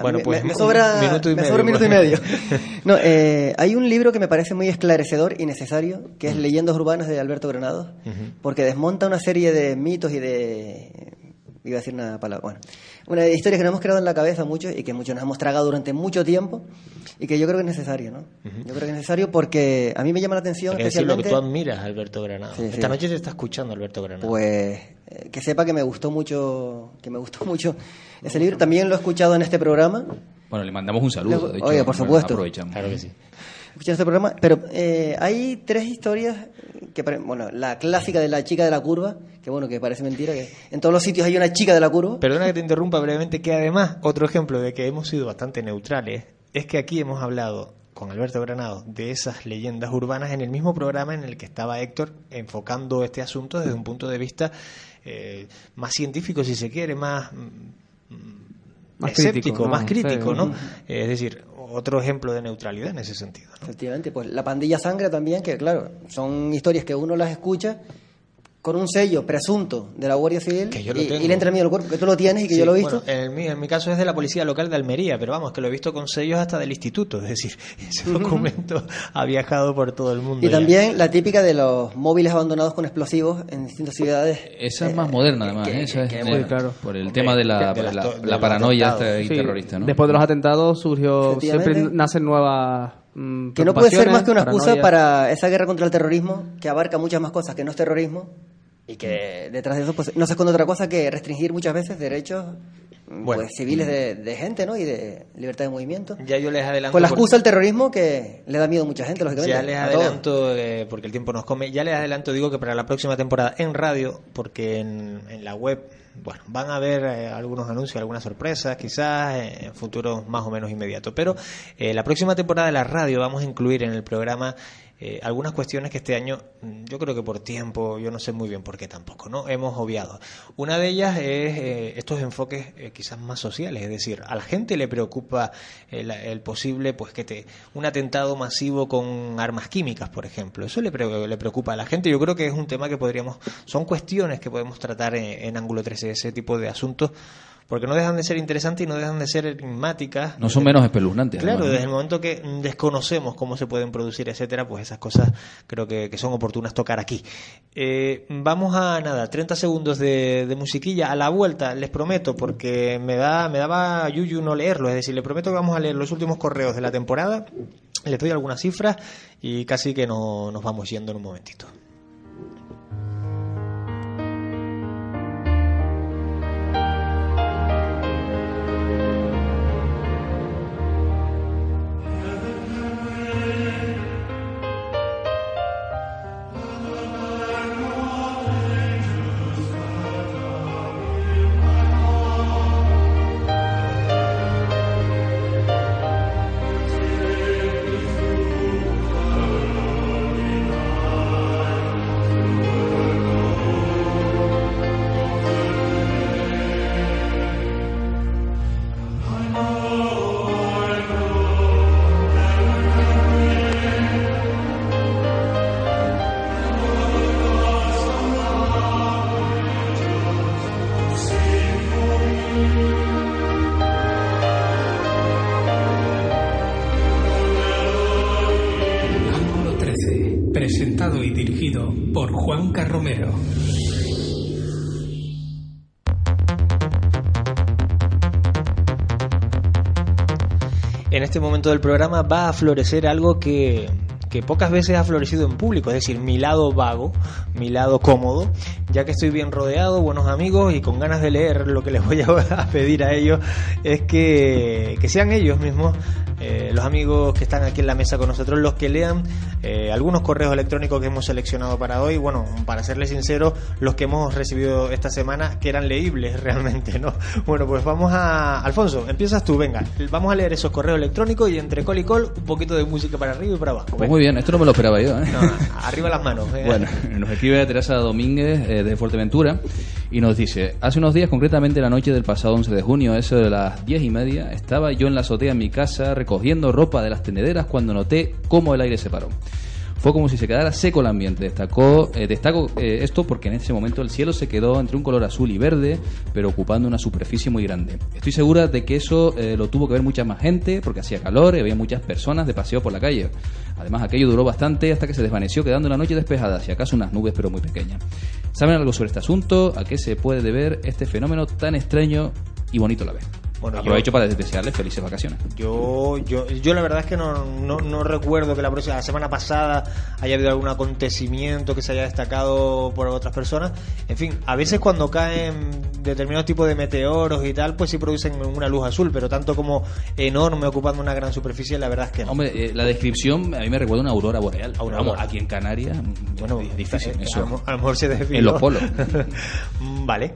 Bueno, pues, me, me un sobra, minuto y me medio, sobra un minuto y pues. medio. No, eh, hay un libro que me parece muy esclarecedor y necesario, que es Leyendas Urbanas de Alberto Granados, porque desmonta una serie de mitos y de... Iba a decir una palabra, bueno, una de historias que nos hemos creado en la cabeza muchos y que muchos nos hemos tragado durante mucho tiempo y que yo creo que es necesario, ¿no? Yo creo que es necesario porque a mí me llama la atención Hay que decirlo que especialmente... tú admiras a Alberto Granado. Sí, sí. Esta noche se está escuchando Alberto Granado. Pues eh, que sepa que me gustó mucho, que me gustó mucho ese libro. También lo he escuchado en este programa. Bueno, le mandamos un saludo. De hecho, Oye, por supuesto. Aprovechamos. Claro que sí. Escuché este programa, pero eh, hay tres historias que, pare- bueno, la clásica de la chica de la curva, que bueno, que parece mentira, que en todos los sitios hay una chica de la curva. Perdona que te interrumpa brevemente, que además, otro ejemplo de que hemos sido bastante neutrales, es que aquí hemos hablado con Alberto Granado de esas leyendas urbanas en el mismo programa en el que estaba Héctor enfocando este asunto desde un punto de vista eh, más científico, si se quiere, más, mm, Más escéptico, crítico, ¿no? más crítico. ¿no? Eh, Es decir, otro ejemplo de neutralidad en ese sentido. Efectivamente, pues la pandilla sangre también, que claro, son historias que uno las escucha con un sello presunto de la Guardia Civil Que yo lo y, tengo. y le entra miedo al cuerpo, que tú lo tienes y que Sí, yo lo he visto. bueno, en, el mi- en mi caso es de la Policía Local de Almería, pero vamos, que lo he visto con sellos hasta del instituto. Es decir, ese documento ha viajado por todo el mundo. Y ya. también la típica de los móviles abandonados con explosivos en distintas ciudades. Esa es más moderna, además. ¿eh? Esa es que- sí, claro. Por el tema de la, de la- de la paranoia y Sí, terrorista, ¿no? Después de los atentados surgió, siempre nacen nuevas mm, Que no puede ser más que una excusa paranoia. para esa guerra contra el terrorismo, que abarca muchas más cosas que no es terrorismo, y que detrás de eso pues, no se esconde otra cosa que restringir muchas veces derechos mm, Bueno. pues, civiles de, de gente ¿no? y de libertad de movimiento. Ya yo les adelanto. Con la excusa del terrorismo que le da miedo a mucha gente, lógicamente. Ya les adelanto, eh, porque el tiempo nos come, ya les adelanto, digo que para la próxima temporada en radio, porque en, en la web, bueno, van a haber eh, algunos anuncios, algunas sorpresas, quizás eh, en futuros más o menos inmediatos. Pero eh, la próxima temporada de la radio vamos a incluir en el programa eh, algunas cuestiones que este año, mm, yo creo que por tiempo, yo no sé muy bien por qué tampoco, ¿no? Hemos obviado. Una de ellas es eh, estos enfoques eh, quizás más sociales, es decir, a la gente le preocupa el, el posible, pues que te, un atentado masivo con armas químicas, por ejemplo. Eso le, pre- le preocupa a la gente. Yo creo que es un tema que podríamos, son cuestiones que podemos tratar en Ángulo 13, ese tipo de asuntos, porque no dejan de ser interesantes y no dejan de ser enigmáticas. No son menos espeluznantes. Claro, desde el momento que desconocemos cómo se pueden producir, etcétera, pues esas cosas creo que, que son oportunas tocar aquí. Eh, vamos a nada, 30 segundos de, de musiquilla a la vuelta, les prometo, porque me da me daba yuyu no leerlo, es decir, les prometo que vamos a leer los últimos correos de la temporada, les doy algunas cifras y casi que no, nos vamos yendo en un momentito. Dirigido por Juan Carromero. En este momento del programa va a florecer algo que, que pocas veces ha florecido en público, es decir, mi lado vago, mi lado cómodo, ya que estoy bien rodeado, buenos amigos y con ganas de leer, lo que les voy a pedir a ellos es que, que sean ellos mismos eh, los amigos que están aquí en la mesa con nosotros, los que lean eh, algunos correos electrónicos que hemos seleccionado para hoy, bueno, para serles sinceros, los que hemos recibido esta semana, que eran leíbles realmente, ¿no? Bueno, pues vamos a... Alfonso, empiezas tú, venga, vamos a leer esos correos electrónicos y entre col y col un poquito de música para arriba y para abajo. Pues muy bien, esto no me lo esperaba yo. ¿eh? No, arriba las manos. Bueno, nos escribe Teresa Domínguez eh, de Fuerteventura y nos dice, hace unos días, concretamente la noche del pasado 11 de junio, eso de las 10 y media, estaba yo en la azotea en mi casa recogiendo ropa de las tenederas cuando noté cómo el aire se paró. Fue como si se quedara seco el ambiente. Destacó, eh, destaco eh, esto porque en ese momento el cielo se quedó entre un color azul y verde, pero ocupando una superficie muy grande. Estoy segura de que eso eh, lo tuvo que ver mucha más gente, porque hacía calor y había muchas personas de paseo por la calle. Además, aquello duró bastante hasta que se desvaneció, quedando la noche despejada, si acaso unas nubes, pero muy pequeñas. ¿Saben algo sobre este asunto? ¿A qué se puede deber este fenómeno tan extraño y bonito a la vez? Bueno, Aprovecho yo- para desearles felices vacaciones. Yo, yo, yo la verdad es que no, no, no recuerdo que la próxima la semana pasada haya habido algún acontecimiento que se haya destacado por otras personas. En fin, a veces cuando caen determinados tipos de meteoros y tal, pues sí producen una luz azul, pero tanto como enorme ocupando una gran superficie, la verdad es que no. Hombre, eh, la descripción a mí me recuerda una aurora boreal. Aurora Vamos, boreal. aquí en Canarias, Bueno, es difícil eh, eso. A, lo- a lo mejor se desfiló. En los polos. Vale.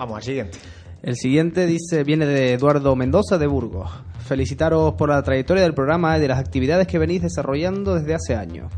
Vamos al siguiente. El siguiente dice viene de Eduardo Mendoza de Burgos. Felicitaros por la trayectoria del programa y de las actividades que venís desarrollando desde hace años.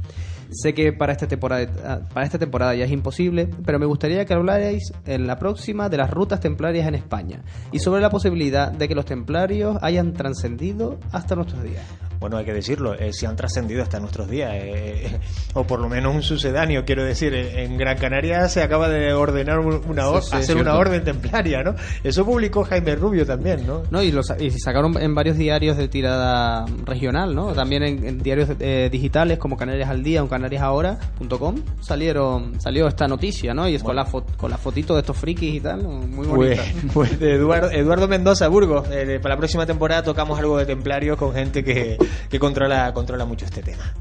Sé que para esta temporada para esta temporada ya es imposible, pero me gustaría que hablarais en la próxima de las rutas templarias en España y sobre la posibilidad de que los templarios hayan trascendido hasta nuestros días. Bueno, hay que decirlo, eh, si han trascendido hasta nuestros días, eh, o por lo menos un sucedáneo, quiero decir, eh, en Gran Canaria se acaba de ordenar un- una or- Sí, sí, hacer una orden templaria, ¿no? Eso publicó Jaime Rubio también, ¿no? No, y, lo sa- y sacaron en varios diarios de tirada regional, ¿no? También en, en diarios eh, digitales como Canarias al Día o canariasahora.com salieron salió esta noticia, ¿no? Y es con la fo- con la fotito de estos frikis y tal, muy bonita. pues de Eduardo, Eduardo Mendoza, Burgos. Eh, para la próxima temporada tocamos algo de templarios con gente que, que controla, controla mucho este tema.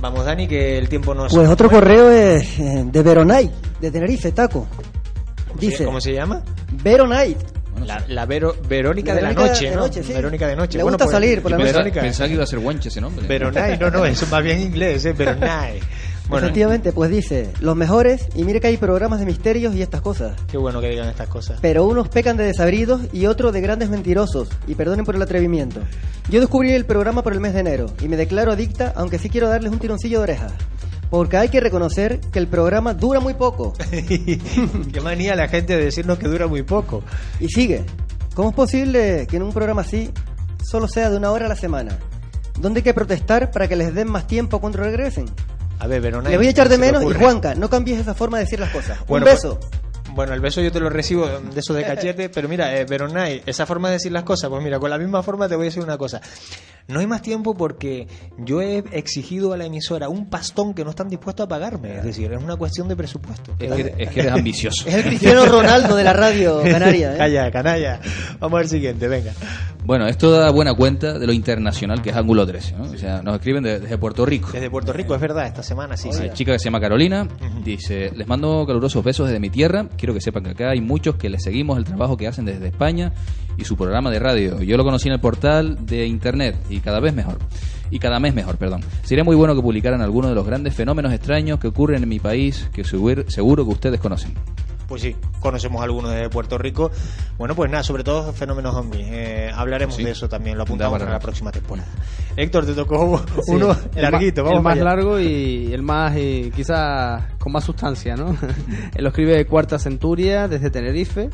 Vamos, Dani, que el tiempo nos. Pues otro correo es de Veronay, de Tenerife, Taco. Dice, ¿Cómo se llama? Veronay. La, la Vero- Verónica de la noche, de ¿no? noche, sí. Verónica de noche. Le Bueno, gusta pues, salir por la noche. Pensaba que iba a ser guanche ese nombre. Veronay, no, no, eso es más bien inglés, ¿eh? Veronay. Bueno, Efectivamente, pues dice, los mejores, y mire que hay programas de misterios y estas cosas. qué bueno que digan estas cosas. Pero unos pecan de desabridos y otros de grandes mentirosos, y perdonen por el atrevimiento. Yo descubrí el programa por el mes de enero, y me declaro adicta, aunque sí quiero darles un tironcillo de orejas. Porque hay que reconocer que el programa dura muy poco. Qué manía la gente de decirnos que dura muy poco. Y sigue. ¿Cómo es posible que en un programa así solo sea de una hora a la semana? ¿Dónde hay que protestar para que les den más tiempo cuando regresen? A ver, Veronay. Le voy a echar de ¿qué se te menos y? Juanca, no cambies esa forma de decir las cosas. Bueno, un beso. pues- bueno, el beso yo te lo recibo de eso de cachete, pero mira, eh, Veronay, esa forma de decir las cosas, pues mira, con la misma forma te voy a decir una cosa. No hay más tiempo porque yo he exigido a la emisora un pastón que no están dispuestos a pagarme. Es decir, es una cuestión de presupuesto. Es que, es que eres ambicioso. Es el Cristiano Ronaldo de la radio canaria. ¿eh? Calla, canalla. Vamos al siguiente, venga. Bueno, esto da buena cuenta de lo internacional que es Ángulo 13. ¿no? O sea, nos escriben de- desde Puerto Rico. Desde Puerto Rico, es verdad, esta semana sí, sí. Una chica que se llama Carolina dice: Les mando calurosos besos desde mi tierra. Quiero que sepan que acá hay muchos que les seguimos el trabajo que hacen desde España y su programa de radio. Yo lo conocí en el portal de internet y cada vez mejor. Y cada mes mejor, perdón. Sería muy bueno que publicaran algunos de los grandes fenómenos extraños que ocurren en mi país, que seguro, que ustedes conocen. Pues sí, conocemos algunos de Puerto Rico. Bueno, pues nada, sobre todo fenómenos ovnis. Eh, hablaremos Sí. de eso también, lo apuntamos para la próxima temporada. Héctor, te tocó Sí, uno el larguito, ma- vamos el más allá. largo y el más eh, quizás con más sustancia, ¿no? Él lo escribe Cuarta Centuria desde Tenerife.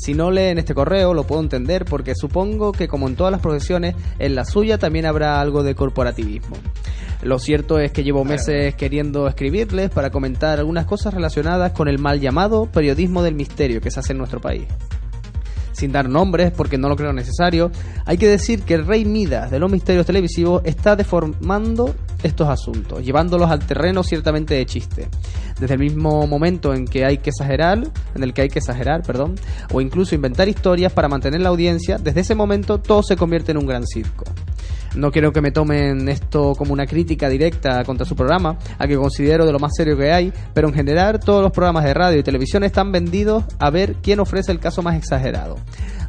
Si no leen este correo lo puedo entender porque supongo que como en todas las profesiones, en la suya también habrá algo de corporativismo. Lo cierto es que llevo meses queriendo escribirles para comentar algunas cosas relacionadas con el mal llamado periodismo del misterio que se hace en nuestro país sin dar nombres porque no lo creo necesario, hay que decir que el rey Midas de los misterios televisivos está deformando estos asuntos, llevándolos al terreno ciertamente de chiste. Desde el mismo momento en que hay que exagerar, en el que hay que exagerar, perdón, o incluso inventar historias para mantener la audiencia, desde ese momento todo se convierte en un gran circo. No quiero que me tomen esto como una crítica directa contra su programa, al que considero de lo más serio que hay, pero en general todos los programas de radio y televisión están vendidos a ver quién ofrece el caso más exagerado.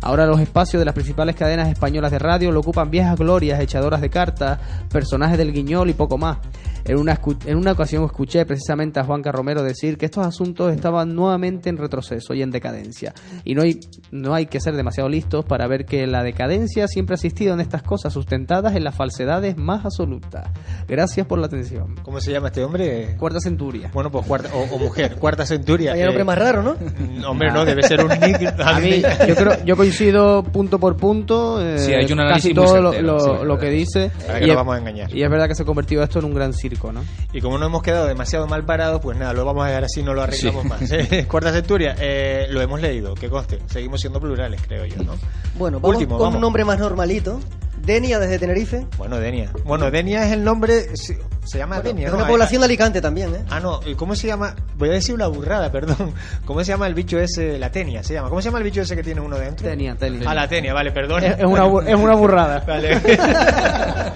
Ahora los espacios de las principales cadenas españolas de radio lo ocupan viejas glorias, echadoras de cartas, personajes del guiñol y poco más. En una, en una ocasión escuché precisamente a Juan Romero decir que estos asuntos estaban nuevamente en retroceso y en decadencia. Y no hay, no hay que ser demasiado listos para ver que la decadencia siempre ha existido en estas cosas sustentadas en las falsedades más absolutas. Gracias por la atención. ¿Cómo se llama este hombre? Cuarta Centuria. Bueno, pues cuarta, o, o mujer, cuarta centuria. Hay un nombre más raro, ¿no? No, hombre, no, debe ser un nick. A mí, yo creo, yo coincido punto por punto. eh, Sí, ha hecho un análisis casi muy todo lo, certero, lo- sí, lo que dice. Para que y nos vamos a engañar. Y es verdad que se ha convertido esto en un gran circo, ¿no? Y como no hemos quedado demasiado mal parados, pues nada, lo vamos a dejar así, no lo arreglamos Sí. más. ¿eh? Cuarta centuria, eh, lo hemos leído, que conste. Seguimos siendo plurales, creo yo, ¿no? Bueno, vamos Último, con vamos. un nombre más normalito. Denia desde Tenerife. Bueno, Denia. Bueno, Denia es el nombre. Se, se llama Bueno, Denia. es ¿no? una población de Alicante también, ¿eh? Ah, no, ¿y ¿cómo se llama? Voy a decir una burrada, perdón. ¿Cómo se llama el bicho ese? La tenia, se llama. ¿Cómo se llama el bicho ese que tiene uno dentro? Tenia, tenia. Ah, la tenia, vale, perdón. Es, es una, es una burrada. Vale.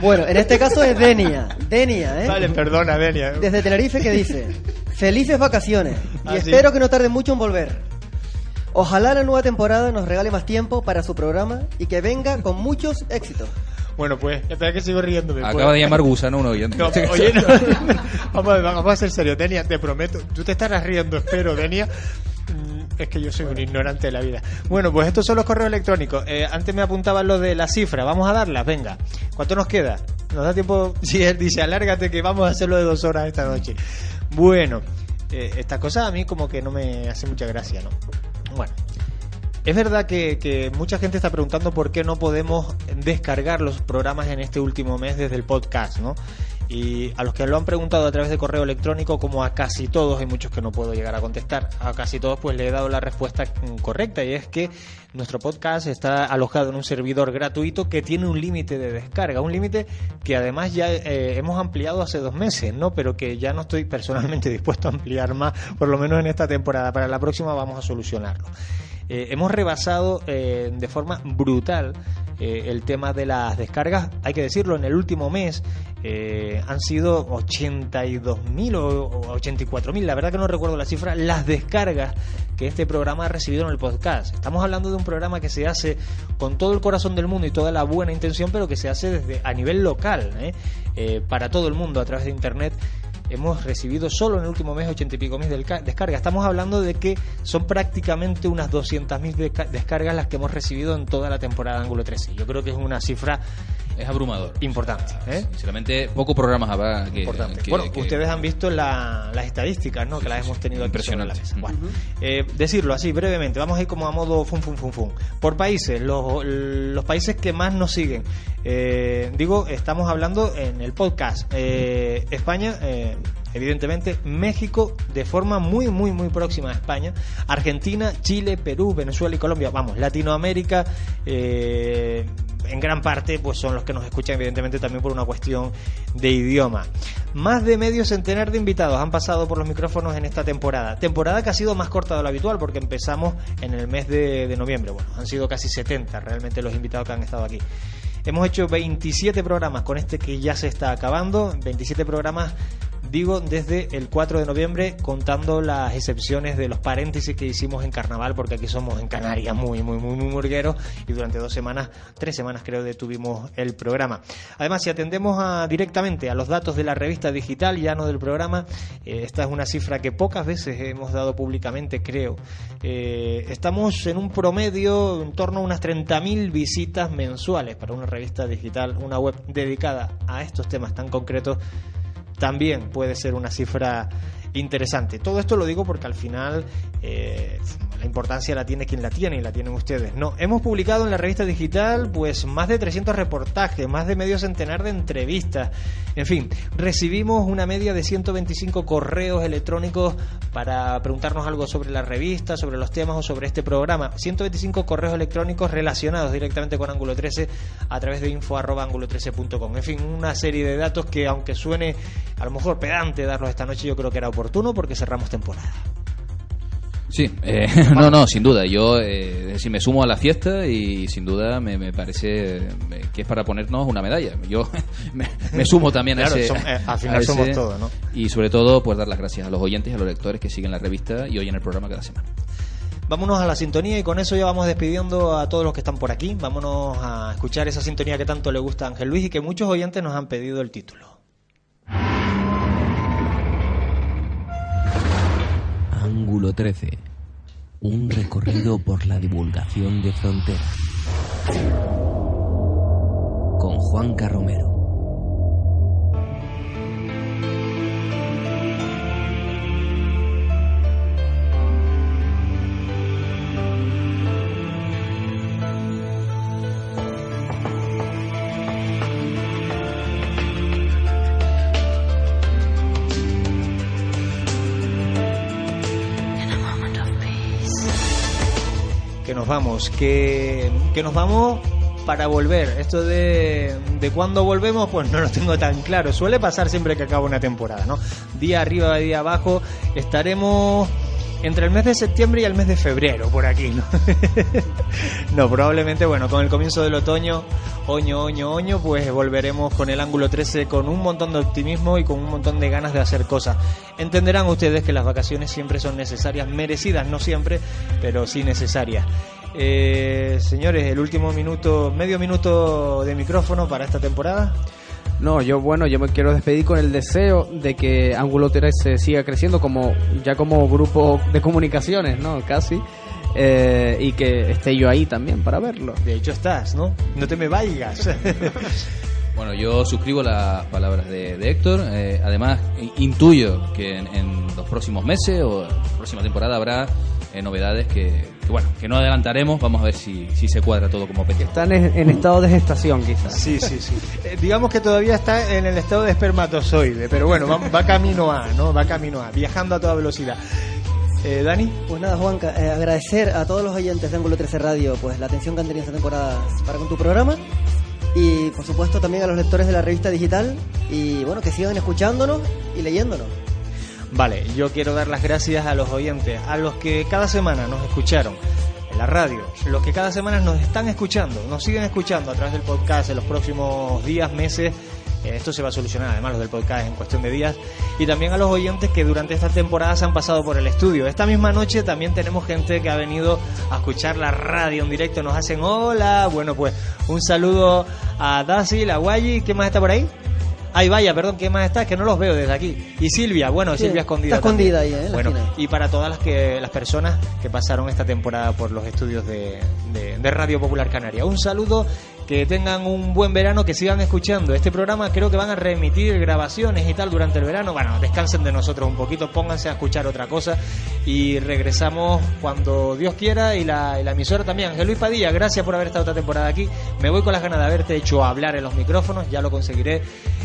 Bueno, en este caso es Denia. Denia, ¿eh? Vale, perdona, Denia. Desde Tenerife que dice, felices vacaciones y Ah, sí. espero que no tarde mucho en volver. Ojalá la nueva temporada nos regale más tiempo para su programa y que venga con muchos éxitos. Bueno, pues, espera que sigo riéndome. Acaba pues. de llamar gusano un oyente. No, oye, no. vamos, a, vamos a ser serios, Denia, te prometo. Tú te estarás riendo, espero, Denia. Mm, Es que yo soy un ignorante de la vida. Bueno, pues estos son los correos electrónicos. Eh, antes me apuntaban lo de la cifra. Vamos a darlas, venga. ¿Cuánto nos queda? ¿Nos da tiempo? Si él dice, alárgate que vamos a hacerlo de dos horas esta noche. Bueno, eh, esta cosa a mí como que no me hace mucha gracia, ¿no? Bueno. Es verdad que, mucha gente está preguntando por qué no podemos descargar los programas en este último mes desde el podcast, ¿no? Y a los que lo han preguntado a través de correo electrónico, como a casi todos, hay muchos que no puedo llegar a contestar, a casi todos pues le he dado la respuesta mm, correcta y es que nuestro podcast está alojado en un servidor gratuito que tiene un límite de descarga, un límite que además ya eh, hemos ampliado hace dos meses, ¿no? Pero que ya no estoy personalmente dispuesto a ampliar más, por lo menos en esta temporada. Para la próxima vamos a solucionarlo. Eh, hemos rebasado eh, de forma brutal eh, el tema de las descargas. Hay que decirlo, en el último mes eh, han sido 82.000 o, o 84.000, la verdad que no recuerdo la cifra, las descargas que este programa ha recibido en el podcast. Estamos hablando de un programa que se hace con todo el corazón del mundo y toda la buena intención, pero que se hace desde a nivel local, ¿eh? Eh, para todo el mundo a través de Internet hemos recibido solo en el último mes ochenta y pico mil descargas. Estamos hablando de que son prácticamente unas 200.000 desca- descargas las que hemos recibido en toda la temporada de Ángulo 13. Yo creo que es una cifra Es abrumador. importante. ¿eh? Sinceramente, pocos programas habrá que. Importante. que- bueno, que- ustedes han visto la- las estadísticas, ¿no? Que las hemos tenido aquí sobre la mesa. Bueno, eh, decirlo así brevemente, vamos a ir como a modo fun fun fun fun. Por países, los, los países que más nos siguen. Eh, digo, estamos hablando en el podcast. Eh, España, eh, evidentemente, México de forma muy, muy, muy próxima a España. Argentina, Chile, Perú, Venezuela y Colombia. Vamos, Latinoamérica. eh, en gran parte pues son los que nos escuchan evidentemente también por una cuestión de idioma. Más de medio centenar de invitados han pasado por los micrófonos en esta temporada. Temporada que ha sido más corta de lo habitual porque empezamos en el mes de, de noviembre. Bueno, han sido casi 70 realmente los invitados que han estado aquí. Hemos hecho 27 programas con este que ya se está acabando. 27 programas digo desde el 4 de noviembre contando las excepciones de los paréntesis que hicimos en carnaval porque aquí somos en Canarias muy muy muy muy murgueros y durante dos semanas tres semanas creo detuvimos el programa. Además si atendemos a, directamente a los datos de la revista digital ya no del programa eh, esta es una cifra que pocas veces hemos dado públicamente creo. Eh, estamos en un promedio en torno a unas 30.000 visitas mensuales para una revista digital una web dedicada a estos temas tan concretos también puede ser una cifra interesante. Todo esto lo digo porque al final eh, la importancia la tiene quien la tiene y la tienen ustedes. No, hemos publicado en la revista digital pues más de 300 reportajes, más de medio centenar de entrevistas. En fin, recibimos una media de 125 correos electrónicos para preguntarnos algo sobre la revista, sobre los temas o sobre este programa. 125 correos electrónicos relacionados directamente con Ángulo 13 a través de info@angulo13.com. En fin, una serie de datos que aunque suene a lo mejor pedante darlos esta noche, yo creo que era oportuno porque cerramos temporada. Sí, eh, no, no, sin duda. Yo eh, decir, me sumo a la fiesta y sin duda me, me parece que es para ponernos una medalla. Yo me, me sumo también Claro, a ese. som- eh, al a final ese- somos todos, ¿no? Y sobre todo, pues dar las gracias a los oyentes y a los lectores que siguen la revista y oyen el programa cada semana. Vámonos a la sintonía y con eso ya vamos despidiendo a todos los que están por aquí. Vámonos a escuchar esa sintonía que tanto le gusta a Ángel Luis y que muchos oyentes nos han pedido el título. Ángulo 13. Un recorrido por la divulgación de fronteras. Con Juan Carromero. Vamos, que, que nos vamos para volver. Esto de, de cuándo volvemos, pues no lo tengo tan claro. Suele pasar siempre que acaba una temporada, ¿no? Día arriba, día abajo. Estaremos entre el mes de septiembre y el mes de febrero por aquí, ¿no? no, probablemente, bueno, con el comienzo del otoño, oño, oño, oño, pues volveremos con el ángulo 13 con un montón de optimismo y con un montón de ganas de hacer cosas. Entenderán ustedes que las vacaciones siempre son necesarias, merecidas, no siempre, pero sí necesarias. Eh, señores, el último minuto, medio minuto de micrófono para esta temporada. No, yo bueno, yo me quiero despedir con el deseo de que Ángulo 13 siga creciendo como ya como grupo de comunicaciones, ¿no? Casi. eh, y que esté yo ahí también para verlo. De hecho estás, ¿no? No te me vayas. Bueno, yo suscribo las palabras de, de Héctor. Eh, además, intuyo que en, en los próximos meses o la próxima temporada habrá eh, novedades que, bueno, que no adelantaremos. Vamos a ver si, si se cuadra todo como pensamos. Están en, en estado de gestación, quizás. Sí, sí, sí. Eh, digamos que todavía está en el estado de espermatozoide, pero bueno, va, va camino a, ¿no? Va camino a, viajando a toda velocidad. Eh, Dani. Pues nada, Juanca, eh, agradecer a todos los oyentes de Ángulo 13 Radio pues la atención que han tenido esta temporada para con tu programa y por supuesto también a los lectores de la revista digital y bueno, que sigan escuchándonos y leyéndonos. Vale, yo quiero dar las gracias a los oyentes, a los que cada semana nos escucharon en la radio, los que cada semana nos están escuchando, nos siguen escuchando a través del podcast en los próximos días, meses. Eh, Esto se va a solucionar, además, los del podcast en cuestión de días. Y también a los oyentes que durante esta temporada se han pasado por el estudio. Esta misma noche también tenemos gente que ha venido a escuchar la radio en directo. Nos hacen hola. Bueno, pues un saludo a Dasil, a Guayi. ¿Qué más está por ahí? Ay, vaya, perdón, ¿qué más está? Que no los veo desde aquí. Y Silvia, bueno, Sí, Silvia escondida. está escondida también. ahí, ¿eh? Bueno, y para todas las que las personas que pasaron esta temporada por los estudios de, de- de Radio Popular Canaria. Un saludo, que tengan un buen verano, que sigan escuchando este programa. Creo que van a remitir grabaciones y tal durante el verano. Bueno, descansen de nosotros un poquito, pónganse a escuchar otra cosa y regresamos cuando Dios quiera y la, emisora también. Ángel Luis Padilla, gracias por haber estado esta temporada aquí. Me voy con las ganas de haberte hecho hablar en los micrófonos, ya lo conseguiré.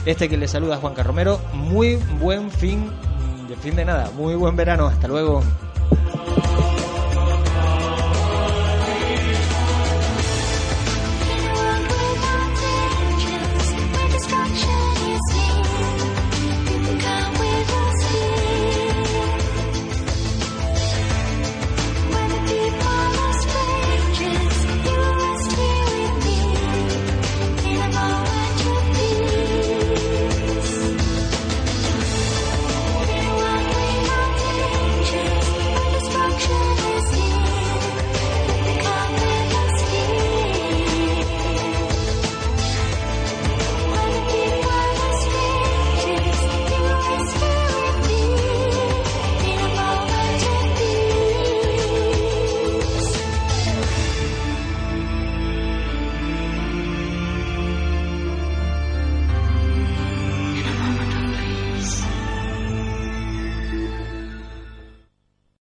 Este que le saluda Juan Carromero. Muy buen fin, de fin de nada, muy buen verano. Hasta luego.